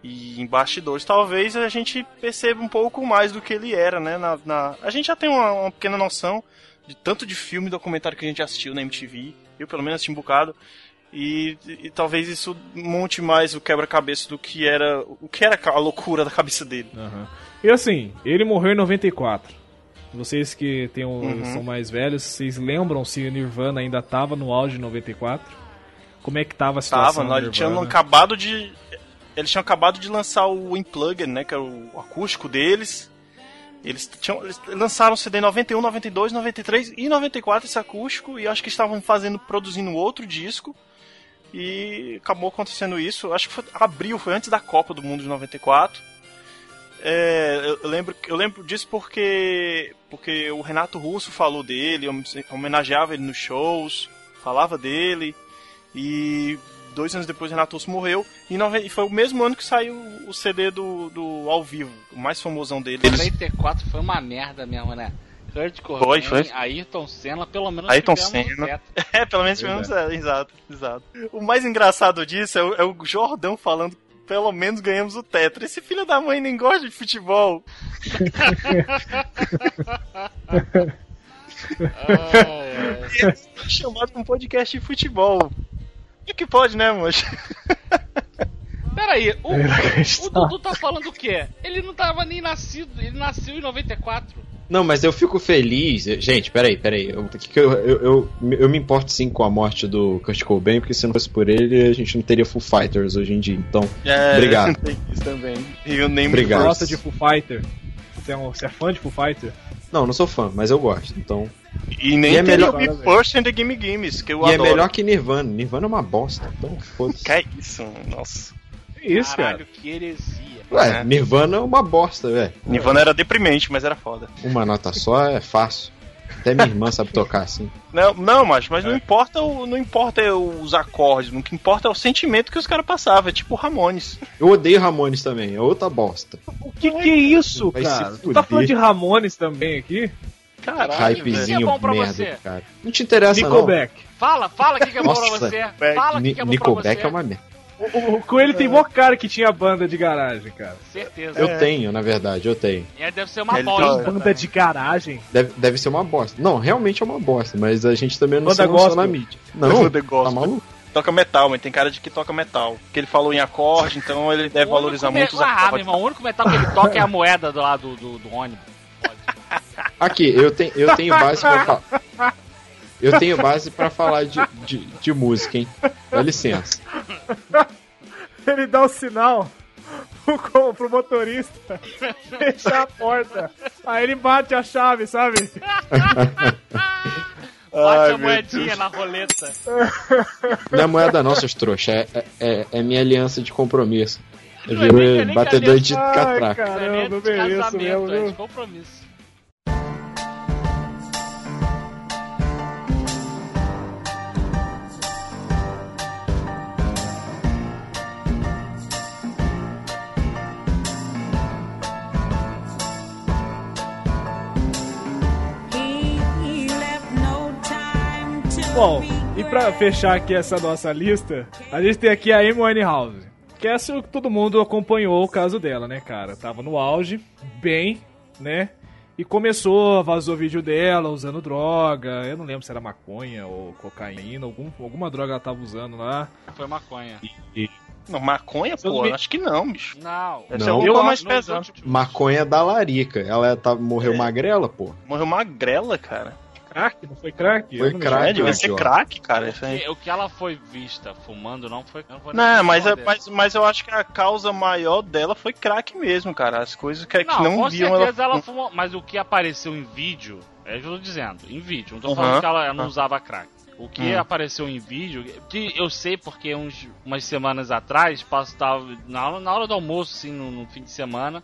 E em bastidores, talvez a gente perceba um pouco mais do que ele era, né? Na, na... A gente já tem uma, uma pequena noção de tanto de filme e documentário que a gente assistiu na MTV. Eu, pelo menos, assisti um bocado. E, e, talvez isso monte mais o quebra-cabeça do que era o que era a loucura da cabeça dele. Uhum. E assim, ele morreu em 94. Vocês que tem um, uhum. são mais velhos, vocês lembram se o Nirvana ainda estava no auge em 94? Como é que tava a situação? Tava, eles tinham acabado de eles tinham acabado de lançar o Unplugged, né, que era o acústico deles. Eles, tinham, eles lançaram o CD em 91, 92, 93 e 94 esse acústico e acho que estavam fazendo produzindo outro disco. E acabou acontecendo isso. Acho que foi abril, foi antes da Copa do Mundo de 94. É, eu, lembro, eu lembro disso porque, porque o Renato Russo falou dele, homenageava ele nos shows, falava dele. E dois anos depois Renato Russo morreu. E foi o mesmo ano que saiu o CD do, do ao vivo, o mais famosão dele. 94 foi uma merda mesmo, né? Kurt Cobain, Foi, foi. Ayrton Senna, pelo menos Ayrton tivemos Senna. teto. É, pelo menos tivemos. É, exato, exato. O mais engraçado disso é o, é o Jordão falando. Pelo menos ganhamos o tetra. Esse filho da mãe nem gosta de futebol. E ele foi chamado pra um podcast de futebol. O que pode, né, moço? Peraí, o, o Dudu tá falando o quê? Ele não tava nem nascido, ele nasceu em 94. Não, mas eu fico feliz. Gente, peraí, peraí. Eu, que que eu, eu, eu, eu me importo sim com a morte do Kurt Cobain, porque se não fosse por ele, a gente não teria Foo Fighters hoje em dia. Então, É, Obrigado. tem isso também. E eu nem Obrigado. Gosta de Foo Fighter? Você é, um- você é fã de Foo Fighter? não, não sou fã, mas eu gosto. Então, E nem E é teria melhor- o Be First and the Gimme Gimmes, que eu e adoro. é melhor que Nirvana. Nirvana é uma bosta. Então, foda-se. Que é isso, nossa. Que isso, Caralho, cara? que heresia. Ué, É. Nirvana é uma bosta, velho. Nirvana era deprimente, mas era foda. Uma nota só é fácil. Até minha irmã sabe tocar assim. Não, não, macho, mas não importa o, não importa os acordes, o que importa é o sentimento que os caras passavam, é tipo Ramones. Eu odeio Ramones também, é outra bosta. O que que é isso, Vai cara? Tu tá falando de Ramones também aqui? Caralho, Hypezinho que é bom pra merda, você? cara. Não te interessa, Nickelback. Fala, fala o que, que é bom pra você. Fala o que, que é bom pra Nickelback você. é uma merda. O, o, Coelho tem mó cara que tinha banda de garagem, cara. Certeza. Eu tenho, na verdade, eu tenho. É, deve ser uma Ele bosta. tem Banda de garagem? Deve, deve ser uma bosta. Não, realmente é uma bosta, mas a gente também não Banda se gospel. na mídia. Não, Banda tá maluco? Toca metal, mas tem cara de que toca metal. Porque ele falou em acorde, então ele deve valorizar me- muito os Ah, meu acordes. irmão, o único metal que ele toca é a moeda do lado do, do ônibus. Aqui, eu tenho, eu tenho base pra falar. Eu tenho base pra falar de, de, de música, hein? Dá licença. Ele dá o sinal pro, pro motorista fechar a porta. Aí ele bate a chave, sabe? Bate a meu moedinha na roleta. Não é moeda não, seus trouxa. É, é- é, é minha aliança de compromisso. Eu é virei é batedor de Ai, catraca. É caramba, de beleza casamento, mesmo, é de compromisso. Bom, e pra fechar aqui essa nossa lista, a gente tem aqui a Amy Winehouse. Que é essa que todo mundo acompanhou o caso dela, né, cara? Tava no auge, bem, né? E começou, vazou vídeo dela usando droga. Eu não lembro se era maconha ou cocaína, algum, alguma droga ela tava usando lá. Foi maconha. Não, maconha, Eu pô, me- acho que não, bicho. Não. Deve Não. alguma Eu mais últimos- Maconha da larica. Ela tá, morreu É. magrela, pô. Morreu magrela, cara. Crack? Não foi crack? Foi não crack. É, devia ser crack, cara. Isso aí. O que ela foi vista fumando não foi. Não, nem Não, mas, é- mas, mas eu acho que a causa maior dela foi crack mesmo, cara. As coisas que, que Não, não com viam certeza ela. ela fumou. Mas o que apareceu em vídeo, é o que eu tô dizendo, em vídeo. Não tô Uhum. falando que ela não Uhum. usava crack. O que Hum. apareceu em vídeo, que eu sei porque uns, umas semanas atrás, passava, na, hora, na hora do almoço, assim, no, no fim de semana,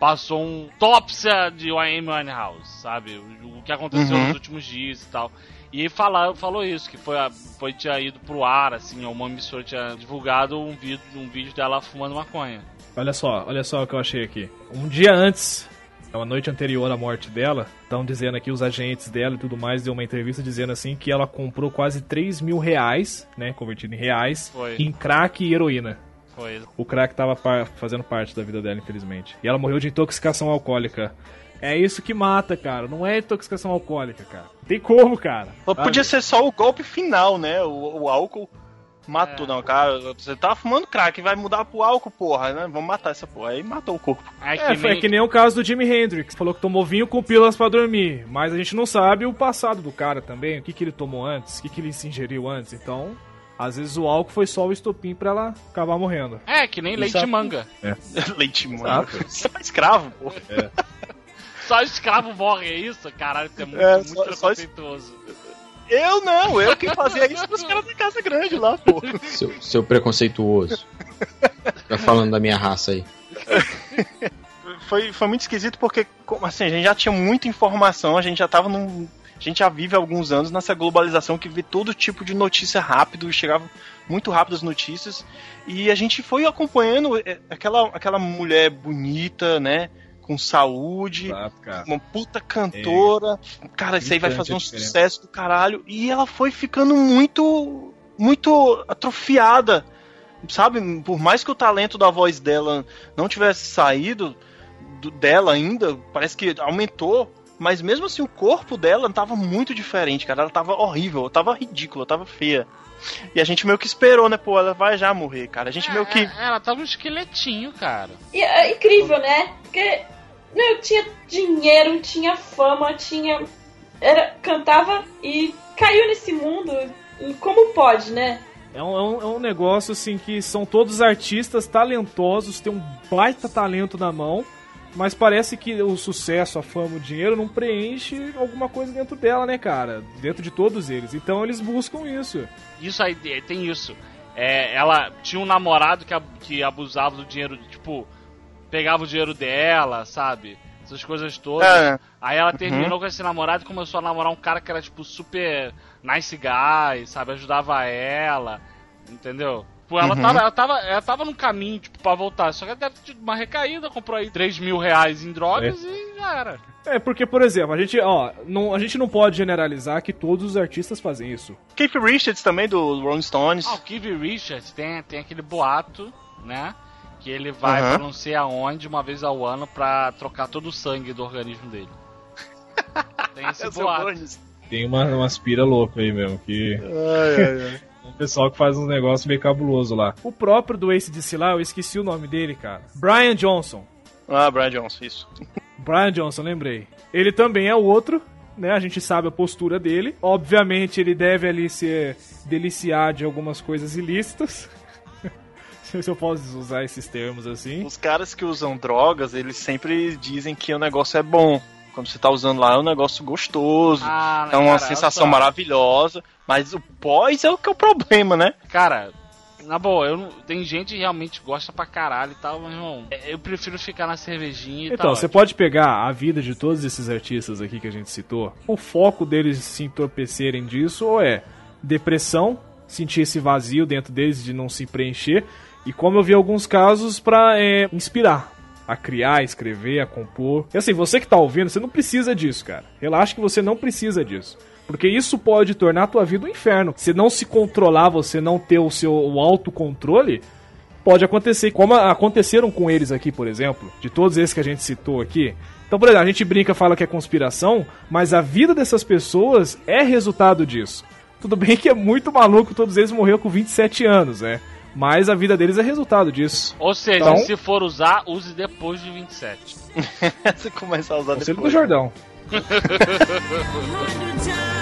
passou um tópsia de Amy Winehouse, sabe? O, o que aconteceu Uhum. nos últimos dias e tal. E fala, falou isso, que foi, a- foi tinha ido pro ar, assim, uma emissora tinha divulgado um vídeo, um vídeo dela fumando maconha. Olha só, olha só o que eu achei aqui. Um dia antes, uma noite anterior à morte dela, estão dizendo aqui os agentes dela e tudo mais, deu uma entrevista dizendo assim que ela comprou quase 3 mil reais, né, convertido em reais, Foi. em crack e heroína. Foi. O crack tava pa- fazendo parte da vida dela, infelizmente. E ela morreu de intoxicação alcoólica. É isso que mata, cara. Não é intoxicação alcoólica, cara. Não tem como, cara. Sabe? Podia ser só o golpe final, né? O, o álcool matou, É. não, cara. Você tava fumando crack, vai mudar pro álcool, porra, né? Vamos matar essa porra. Aí matou o corpo. É que É, foi nem- que nem o caso do Jimi Hendrix. Falou que tomou vinho com pílulas pra dormir. Mas a gente não sabe o passado do cara também. O que, que ele tomou antes, o que, que ele se ingeriu antes. Então, às vezes o álcool foi só o estopim pra ela acabar morrendo. É, que nem leite Exato. de manga. Leite, mano. Exato. Você é escravo, porra. Só escravo morre, é isso? Caralho, isso é muito, É, muito só- só es- preconceituoso. Eu não, eu quem fazia isso pros caras da casa grande lá, pô. Seu, seu preconceituoso. Tá falando da minha raça aí. Foi, foi muito esquisito porque, assim, a gente já tinha muita informação, a gente já tava num. A gente já vive há alguns anos nessa globalização que vê todo tipo de notícia rápido, chegava muito rápido as notícias, e a gente foi acompanhando é, aquela, aquela mulher bonita, né? Com saúde, Exato, uma puta cantora. Cara, isso aí vai fazer um diferença. sucesso do caralho. E ela foi ficando muito. Muito atrofiada. Sabe? Por mais que o talento da voz dela não tivesse saído do- dela ainda, parece que aumentou. Mas mesmo assim, o corpo dela tava muito diferente, cara. Ela tava horrível, tava ridícula, tava feia. E a gente meio que esperou, né? Pô, ela vai já morrer, cara. A gente meio que. É, ela tava um esqueletinho, cara. E é incrível, né? Porque meu, tinha dinheiro, tinha fama, tinha. Era, cantava e caiu nesse mundo. Como pode, né? É um, é, um, é um negócio assim que são todos artistas talentosos, têm um baita talento na mão, mas parece que o sucesso, a fama, o dinheiro não preenche alguma coisa dentro dela, né, cara? Dentro de todos eles. Então eles buscam isso. Isso aí, é, tem isso. É, ela tinha um namorado que, que abusava do dinheiro, tipo, pegava o dinheiro dela, sabe? Essas coisas todas. É, Aí ela terminou com esse namorado e começou a namorar um cara que era, tipo, super nice guy, sabe? Ajudava ela, entendeu? Tipo, ela, Uhum. tava, ela, tava, ela tava no caminho, tipo, pra voltar. Só que ela deve ter tido uma recaída, comprou aí 3 mil reais em drogas e já era. É, porque, por exemplo, a gente, ó, não, a gente não pode generalizar que todos os artistas fazem isso. Keith Richards também, do Rolling Stones. Ah, o Keith Richards tem, tem aquele boato, né? Que ele vai Aham. pra não sei aonde uma vez ao ano pra trocar todo o sangue do organismo dele. Tem esse É boato. Tem uma, uma aspira louca aí mesmo, que Ai, ai, ai. Um pessoal que faz uns negócios meio cabuloso lá. O próprio do ACDC lá, eu esqueci o nome dele, cara. Brian Johnson. Ah, Brian Johnson, isso. Brian Johnson, lembrei. Ele também é o outro, né? A gente sabe a postura dele. Obviamente, ele deve ali se deliciar de algumas coisas ilícitas. Se eu posso usar esses termos assim. Os caras que usam drogas, eles sempre dizem que o negócio é bom. Quando você tá usando lá, é um negócio gostoso. Ah, é uma cara, sensação maravilhosa. Mas o pós é o que é o problema, né? Cara, na boa, eu não, tem gente que realmente gosta pra caralho e tal, mas, irmão, é- eu prefiro ficar na cervejinha e Então, tal. você pode pegar a vida de todos esses artistas aqui que a gente citou. O foco deles se entorpecerem disso ou é depressão, sentir esse vazio dentro deles de não se preencher. E como eu vi alguns casos, pra é, inspirar. A criar, a escrever, a compor. E assim, você que tá ouvindo, você não precisa disso, cara. Relaxa que você não precisa disso. Porque isso pode tornar a tua vida um inferno. Se não se controlar, você não ter o seu o autocontrole, pode acontecer, como aconteceram com eles aqui, por exemplo, de todos esses que a gente citou aqui. Então, por exemplo, a gente brinca, fala que é conspiração, mas a vida dessas pessoas é resultado disso. Tudo bem que é muito maluco, todos eles morreram com 27 anos, né? Mas a vida deles é resultado disso. Ou seja, Então- se for usar, use depois de 27. você começa a usar Conselho do depois. Jordão.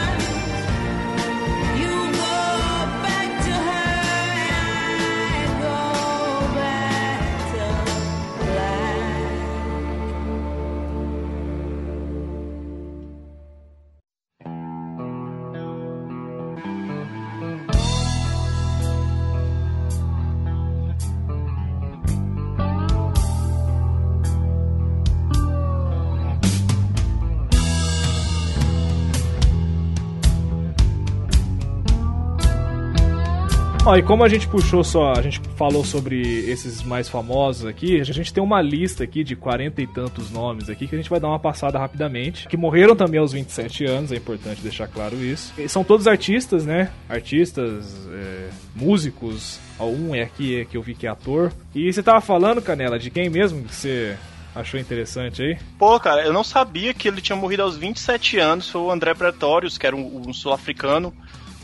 Ó, e como a gente puxou só, a gente falou sobre esses mais famosos aqui, a gente tem uma lista aqui de quarenta e tantos nomes aqui que a gente vai dar uma passada rapidamente, que morreram também aos 27 anos, é importante deixar claro isso. E são todos artistas, né? Artistas, é, músicos, um é aqui é que eu vi que é ator. E você tava falando, Canela, de quem mesmo que você achou interessante aí? Pô, cara, eu não sabia que ele tinha morrido aos 27 anos. Foi o André Pretorius, que era um, um sul-africano,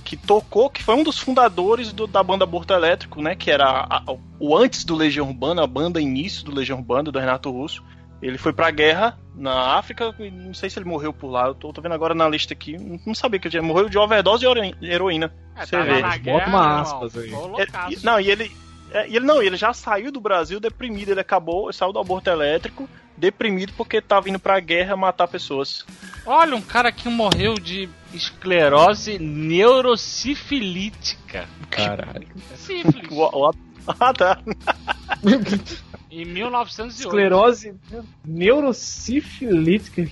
que tocou, que foi um dos fundadores do- da banda Aborto Elétrico, né? Que era a- a- o antes do Legião Urbana, a banda início do Legião Urbana, do Renato Russo. Ele foi pra guerra na África, e não sei se ele morreu por lá. Eu tô, tô vendo agora na lista aqui. Não- Não sabia que ele morreu de overdose de heroína. É, Você vê. Bota uma aspas aí. É, e- não, e ele. É, e ele não, ele já saiu do Brasil deprimido. Ele acabou, saiu do aborto elétrico, deprimido porque tava indo pra guerra matar pessoas. Olha, um cara que morreu de esclerose neurocifilítica. Caralho. Sífilis. O- o- ah, tá. Em 1908. Esclerose neurocifilítica.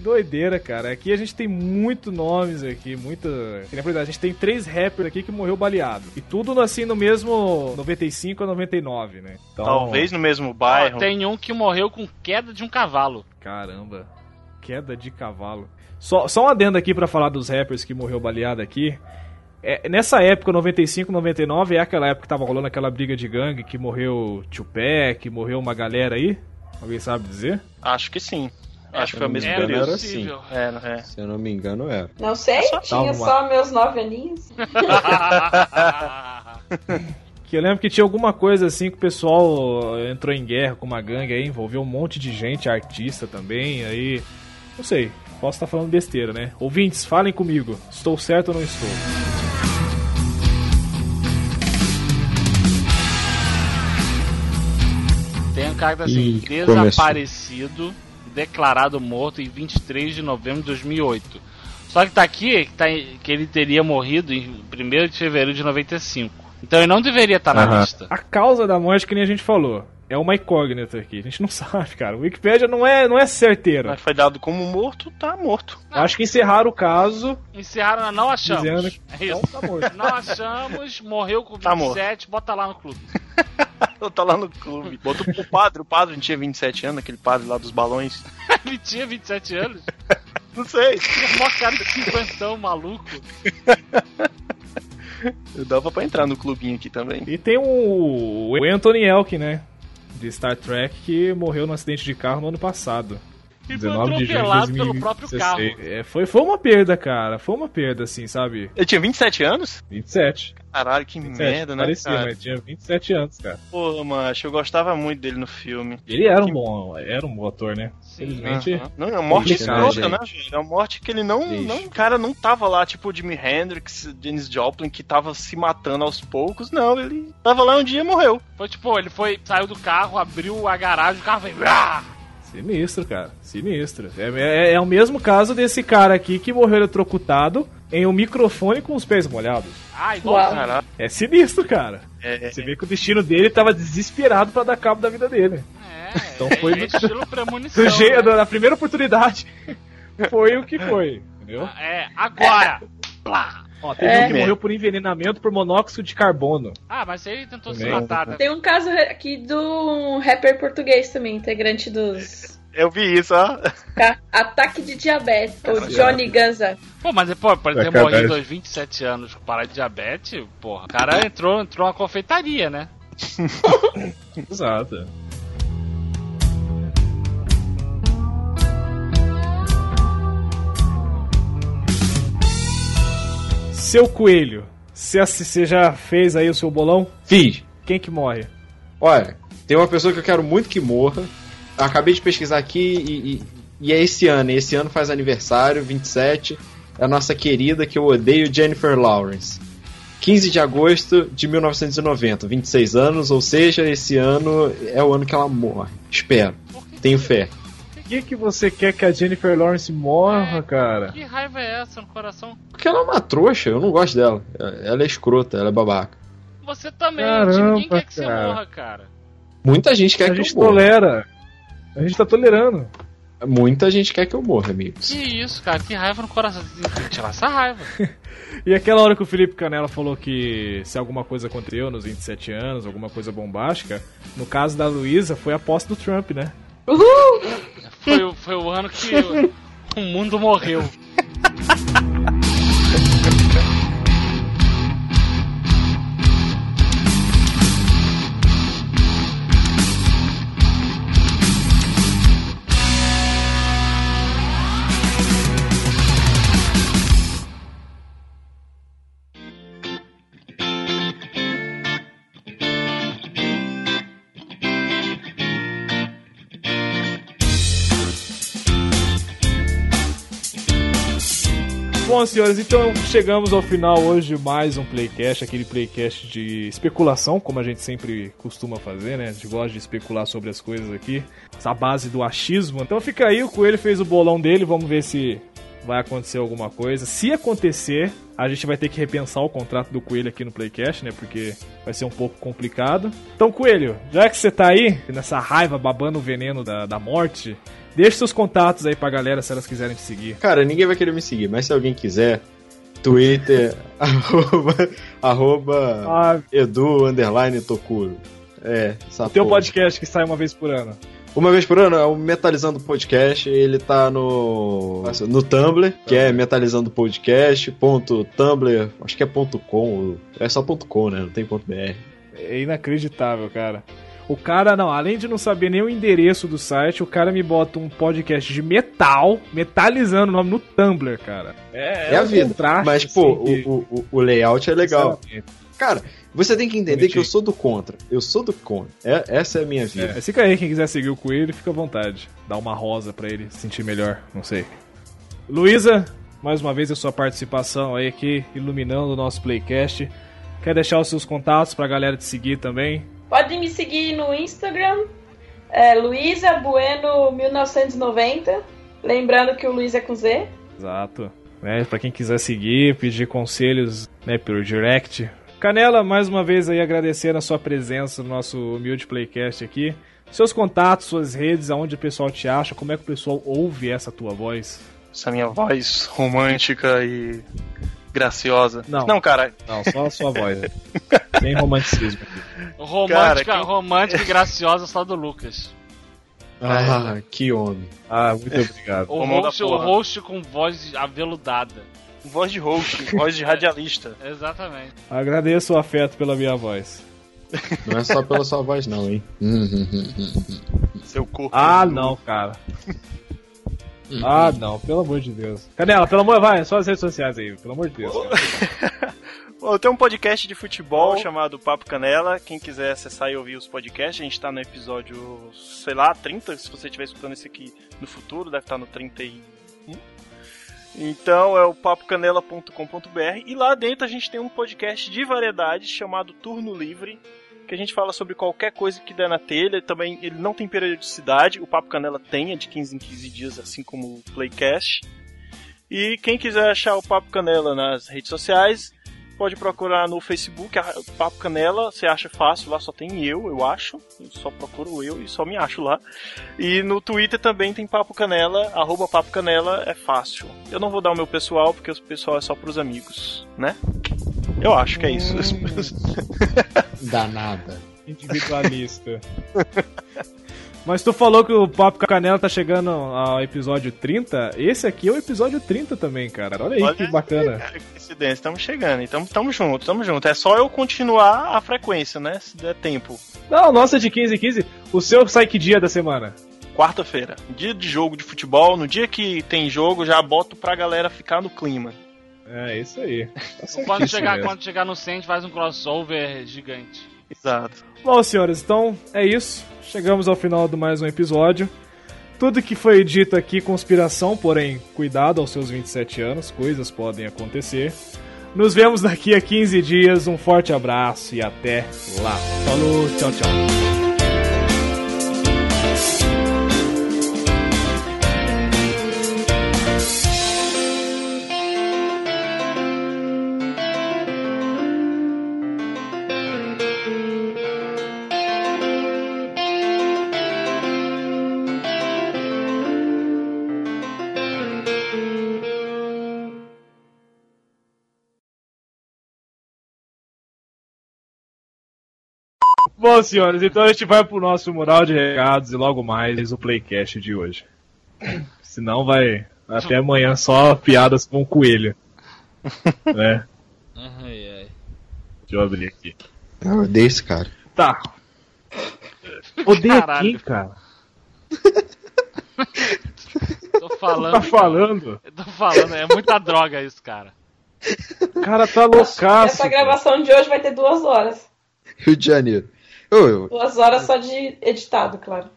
Doideira, cara. Aqui a gente tem muito nomes aqui, muita. Na verdade, a gente tem três rappers aqui que morreu baleado. E tudo assim no mesmo 95 a 99, né? Então, Talvez no mesmo bairro. tem um que morreu com queda de um cavalo. Caramba. Queda de cavalo. Só, só um adendo aqui pra falar dos rappers que morreu baleado aqui. É, nessa época, 95, 99, é aquela época que tava rolando aquela briga de gangue que morreu Tupac, morreu uma galera aí? Alguém sabe dizer? Acho que sim. Acho que foi o mesmo É engano, período. era possível. É, é. Se eu não me engano, é. Não sei, tinha Calma. só meus nove aninhos. Que eu lembro que tinha alguma coisa assim que o pessoal entrou em guerra com uma gangue aí, envolveu um monte de gente, artista também, aí. Não sei, posso estar falando besteira, né? Ouvintes, falem comigo. Estou certo ou não estou? Tem um cara que tá assim, Ih, desaparecido, declarado morto em 23 de novembro de 2008. Só que tá aqui que, tá que ele teria morrido em 1 de fevereiro de 95. Então ele não deveria estar na Aham. lista. A causa da morte, que nem a gente falou, é uma incógnita aqui. A gente não sabe, cara. O Wikipedia não é, não é certeiro. Mas foi dado como morto, tá morto. Acho que encerraram o caso Encerraram, não achamos. dizendo É isso. não tá morto. Não achamos, morreu com Tá morto. 27, bota lá no clube. Eu tô lá no clube. Botou pro padre, o padre não tinha 27 anos, aquele padre lá dos balões. Ele tinha 27 anos. Não sei. Tinha mó cara de cinquentão, maluco. Eu dava pra entrar no clubinho aqui também. E tem o, o Anthony Elkin, né? De Star Trek, que morreu num acidente de carro no ano passado. E foi 19 de junho de atropelado pelo próprio 2016. carro. É, foi, foi uma perda, cara. Foi uma perda, assim, sabe? Ele tinha 27 anos? 27. Caralho, que 27 merda, né? Parecia, cara? mas tinha 27 anos, cara. Pô, macho, eu gostava muito dele no filme. Ele era um bom, era um bom ator, né? Infelizmente. Aham. Não, é uma morte escrota, né, gente? É uma morte que ele não, Triste. não. O cara não tava lá, tipo o Jimi Hendrix, Janis Joplin, que tava se matando aos poucos. Não, ele tava lá um dia e morreu. Foi tipo, ele foi, saiu do carro, abriu a garagem, o carro veio. "Ah!" Sinistro, cara. Sinistro. É, é, é o mesmo caso desse cara aqui que morreu eletrocutado em um microfone com os pés molhados. Ah, igual. Uau. Caralho. É sinistro, cara. É, Você vê que o destino dele tava desesperado pra dar cabo da vida dele. É, Então é, foi é do- estilo premonição. Do jeito, né? na primeira oportunidade, foi o que foi, entendeu? É, agora! Plá! Ó, teve É. um que morreu por envenenamento por monóxido de carbono. Ah, mas ele tentou se Também. matar, né? Tem um caso aqui do rapper português também, integrante dos eu vi isso, ó. Tá? Ataque de diabetes, o Johnny Ganza. Pô, mas pô, ter Sacanagem. morrido aos 27 anos com parar de diabetes, porra. O cara entrou, entrou na confeitaria, né? Exato. Seu coelho, você você já fez aí o seu bolão? Fiz. Quem que morre? Olha, tem uma pessoa que eu quero muito que morra. Eu acabei de pesquisar aqui e, e- e é esse ano. E esse ano faz aniversário, 27. É a nossa querida que eu odeio, Jennifer Lawrence. 15 de agosto de 1990, 26 anos, ou seja, esse ano é o ano que ela morre. Espero. Tenho fé. Por que, que você quer que a Jennifer Lawrence morra, cara? Que raiva é essa no coração? Porque ela é uma trouxa, eu não gosto dela. Ela é escrota, ela é babaca. Você também, Caramba, ninguém quer que você cara. morra, cara. Muita gente quer A que gente eu morra. tolera. A gente tá tolerando. Muita gente quer que eu morra, amigos. Que isso, cara, que raiva no coração. Tirar essa raiva. E aquela hora que o Felipe Canela falou que se alguma coisa aconteceu nos 27 anos, alguma coisa bombástica, no caso da Luísa, foi a posse do Trump, né? Foi, foi o ano que o mundo morreu. Bom, senhores, então chegamos ao final hoje mais um Playcast, aquele Playcast de especulação, como a gente sempre costuma fazer, né? A gente gosta de especular sobre as coisas aqui, essa base do achismo. Então fica aí, o Coelho fez o bolão dele, vamos ver se vai acontecer alguma coisa. Se acontecer, a gente vai ter que repensar o contrato do Coelho aqui no Playcast, né? Porque vai ser um pouco complicado. Então, Coelho, já que você tá aí, nessa raiva, babando o veneno da, da morte, Deixe seus contatos aí pra galera se elas quiserem te seguir. Cara, ninguém vai querer me seguir, mas se alguém quiser, Twitter, arroba, arroba Ah, Edu underline Tokuro. É, essa o teu porra. podcast que sai uma vez por ano. Uma vez por ano é o Metalizando Podcast. Ele tá no, no Tumblr, que é metalizando podcast. Ponto Tumblr, acho que é ponto .com. É só ponto .com, né? Não tem ponto .br. É inacreditável, cara. O cara, não, além de não saber nem o endereço do site, o cara me bota um podcast de metal, metalizando o nome no Tumblr, cara. É, É a um vida. Mas, pô, assim, o, o, o layout é legal. Cara, você tem que entender Bonitinho. que eu sou do contra. Eu sou do contra. É, essa é a minha vida. É, fica aí, quem quiser seguir o Coelho, fica à vontade. Dá uma rosa pra ele se sentir melhor, não sei. Luísa, mais uma vez a sua participação aí aqui, iluminando o nosso Playcast. Quer deixar os seus contatos pra galera te seguir também? Pode me seguir no Instagram, é Luísa Bueno 1990. Lembrando que o Luiz é com Z. Exato. Né, pra quem quiser seguir, pedir conselhos né, pelo direct. Canela, mais uma vez aí agradecendo a sua presença no nosso humilde Playcast aqui. Seus contatos, suas redes, aonde o pessoal te acha, como é que o pessoal ouve essa tua voz? Essa minha voz romântica e graciosa. Não. Não, cara, Não, só a sua voz. Sem romanticismo aqui. Romântica, Cara, quem- romântica e graciosa só do Lucas. Ah, que homem. Ah, muito obrigado. O host, o host com voz aveludada. voz de host, voz de radialista. Exatamente. Agradeço o afeto pela minha voz. Não é só pela sua voz, não, hein? Seu corpo. Ah, não, cara. Ah, não, pelo amor de Deus. Canela, pelo amor, vai, só as redes sociais aí, pelo amor de Deus. Eu tenho um podcast de futebol chamado Papo Canela. Quem quiser acessar e ouvir os podcasts, a gente tá no episódio, sei lá, 30. Se você estiver escutando esse aqui no futuro, deve estar no 31. Então é o papocanela.com.br. E lá dentro a gente tem um podcast de variedades chamado Turno Livre. Que a gente fala sobre qualquer coisa que der na telha. Também ele não tem periodicidade. O Papo Canela tem, é de 15 em 15 dias, assim como o Playcast. E quem quiser achar o Papo Canela nas redes sociais, pode procurar no Facebook, a- Papo Canela, você acha fácil, lá só tem eu, eu acho. Eu só procuro eu e só me acho lá. E no Twitter também tem Papo Canela, arroba Papo Canela, é fácil. Eu não vou dar o meu pessoal, porque o pessoal é só pros amigos, né? Eu acho que é isso. Danada. Individualista. Mas tu falou que o Papo Canela tá chegando ao episódio 30. Esse aqui é o episódio 30 também, cara. Olha aí Olha que bacana. Cara, que coincidência, estamos chegando, então estamos juntos, estamos juntos. É só eu continuar a frequência, né? Se der tempo. Não, nossa, de 15 em 15. O seu sai que dia da semana? Quarta-feira, dia de jogo de futebol, no dia que tem jogo, já boto pra galera ficar no clima. É, isso aí. Tá Quando chegar, mesmo. quando chegar no 100, a gente faz um crossover gigante. Exato. Bom, senhores, então é isso. Chegamos ao final de mais um episódio. Tudo que foi dito aqui, conspiração, porém, cuidado aos seus 27 anos, coisas podem acontecer. Nos vemos daqui a 15 dias. Um forte abraço e até lá. Falou, tchau, tchau. Bom, senhores, então a gente vai pro nosso mural de recados e logo mais o playcast de hoje. Senão vai até amanhã só piadas com o coelho. né? Ai, ai. Deixa eu abrir aqui. Eu odeio esse cara. Tá. Odeio Caralho. quem, cara? Tô falando. Tá falando? Eu Tô falando, é muita droga isso, cara. O cara tá loucaço. Essa gravação de hoje vai ter duas horas. Rio de Janeiro. Eu, eu, Duas horas só de editado, claro.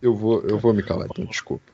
eu, vou, eu vou me calar, então, desculpa.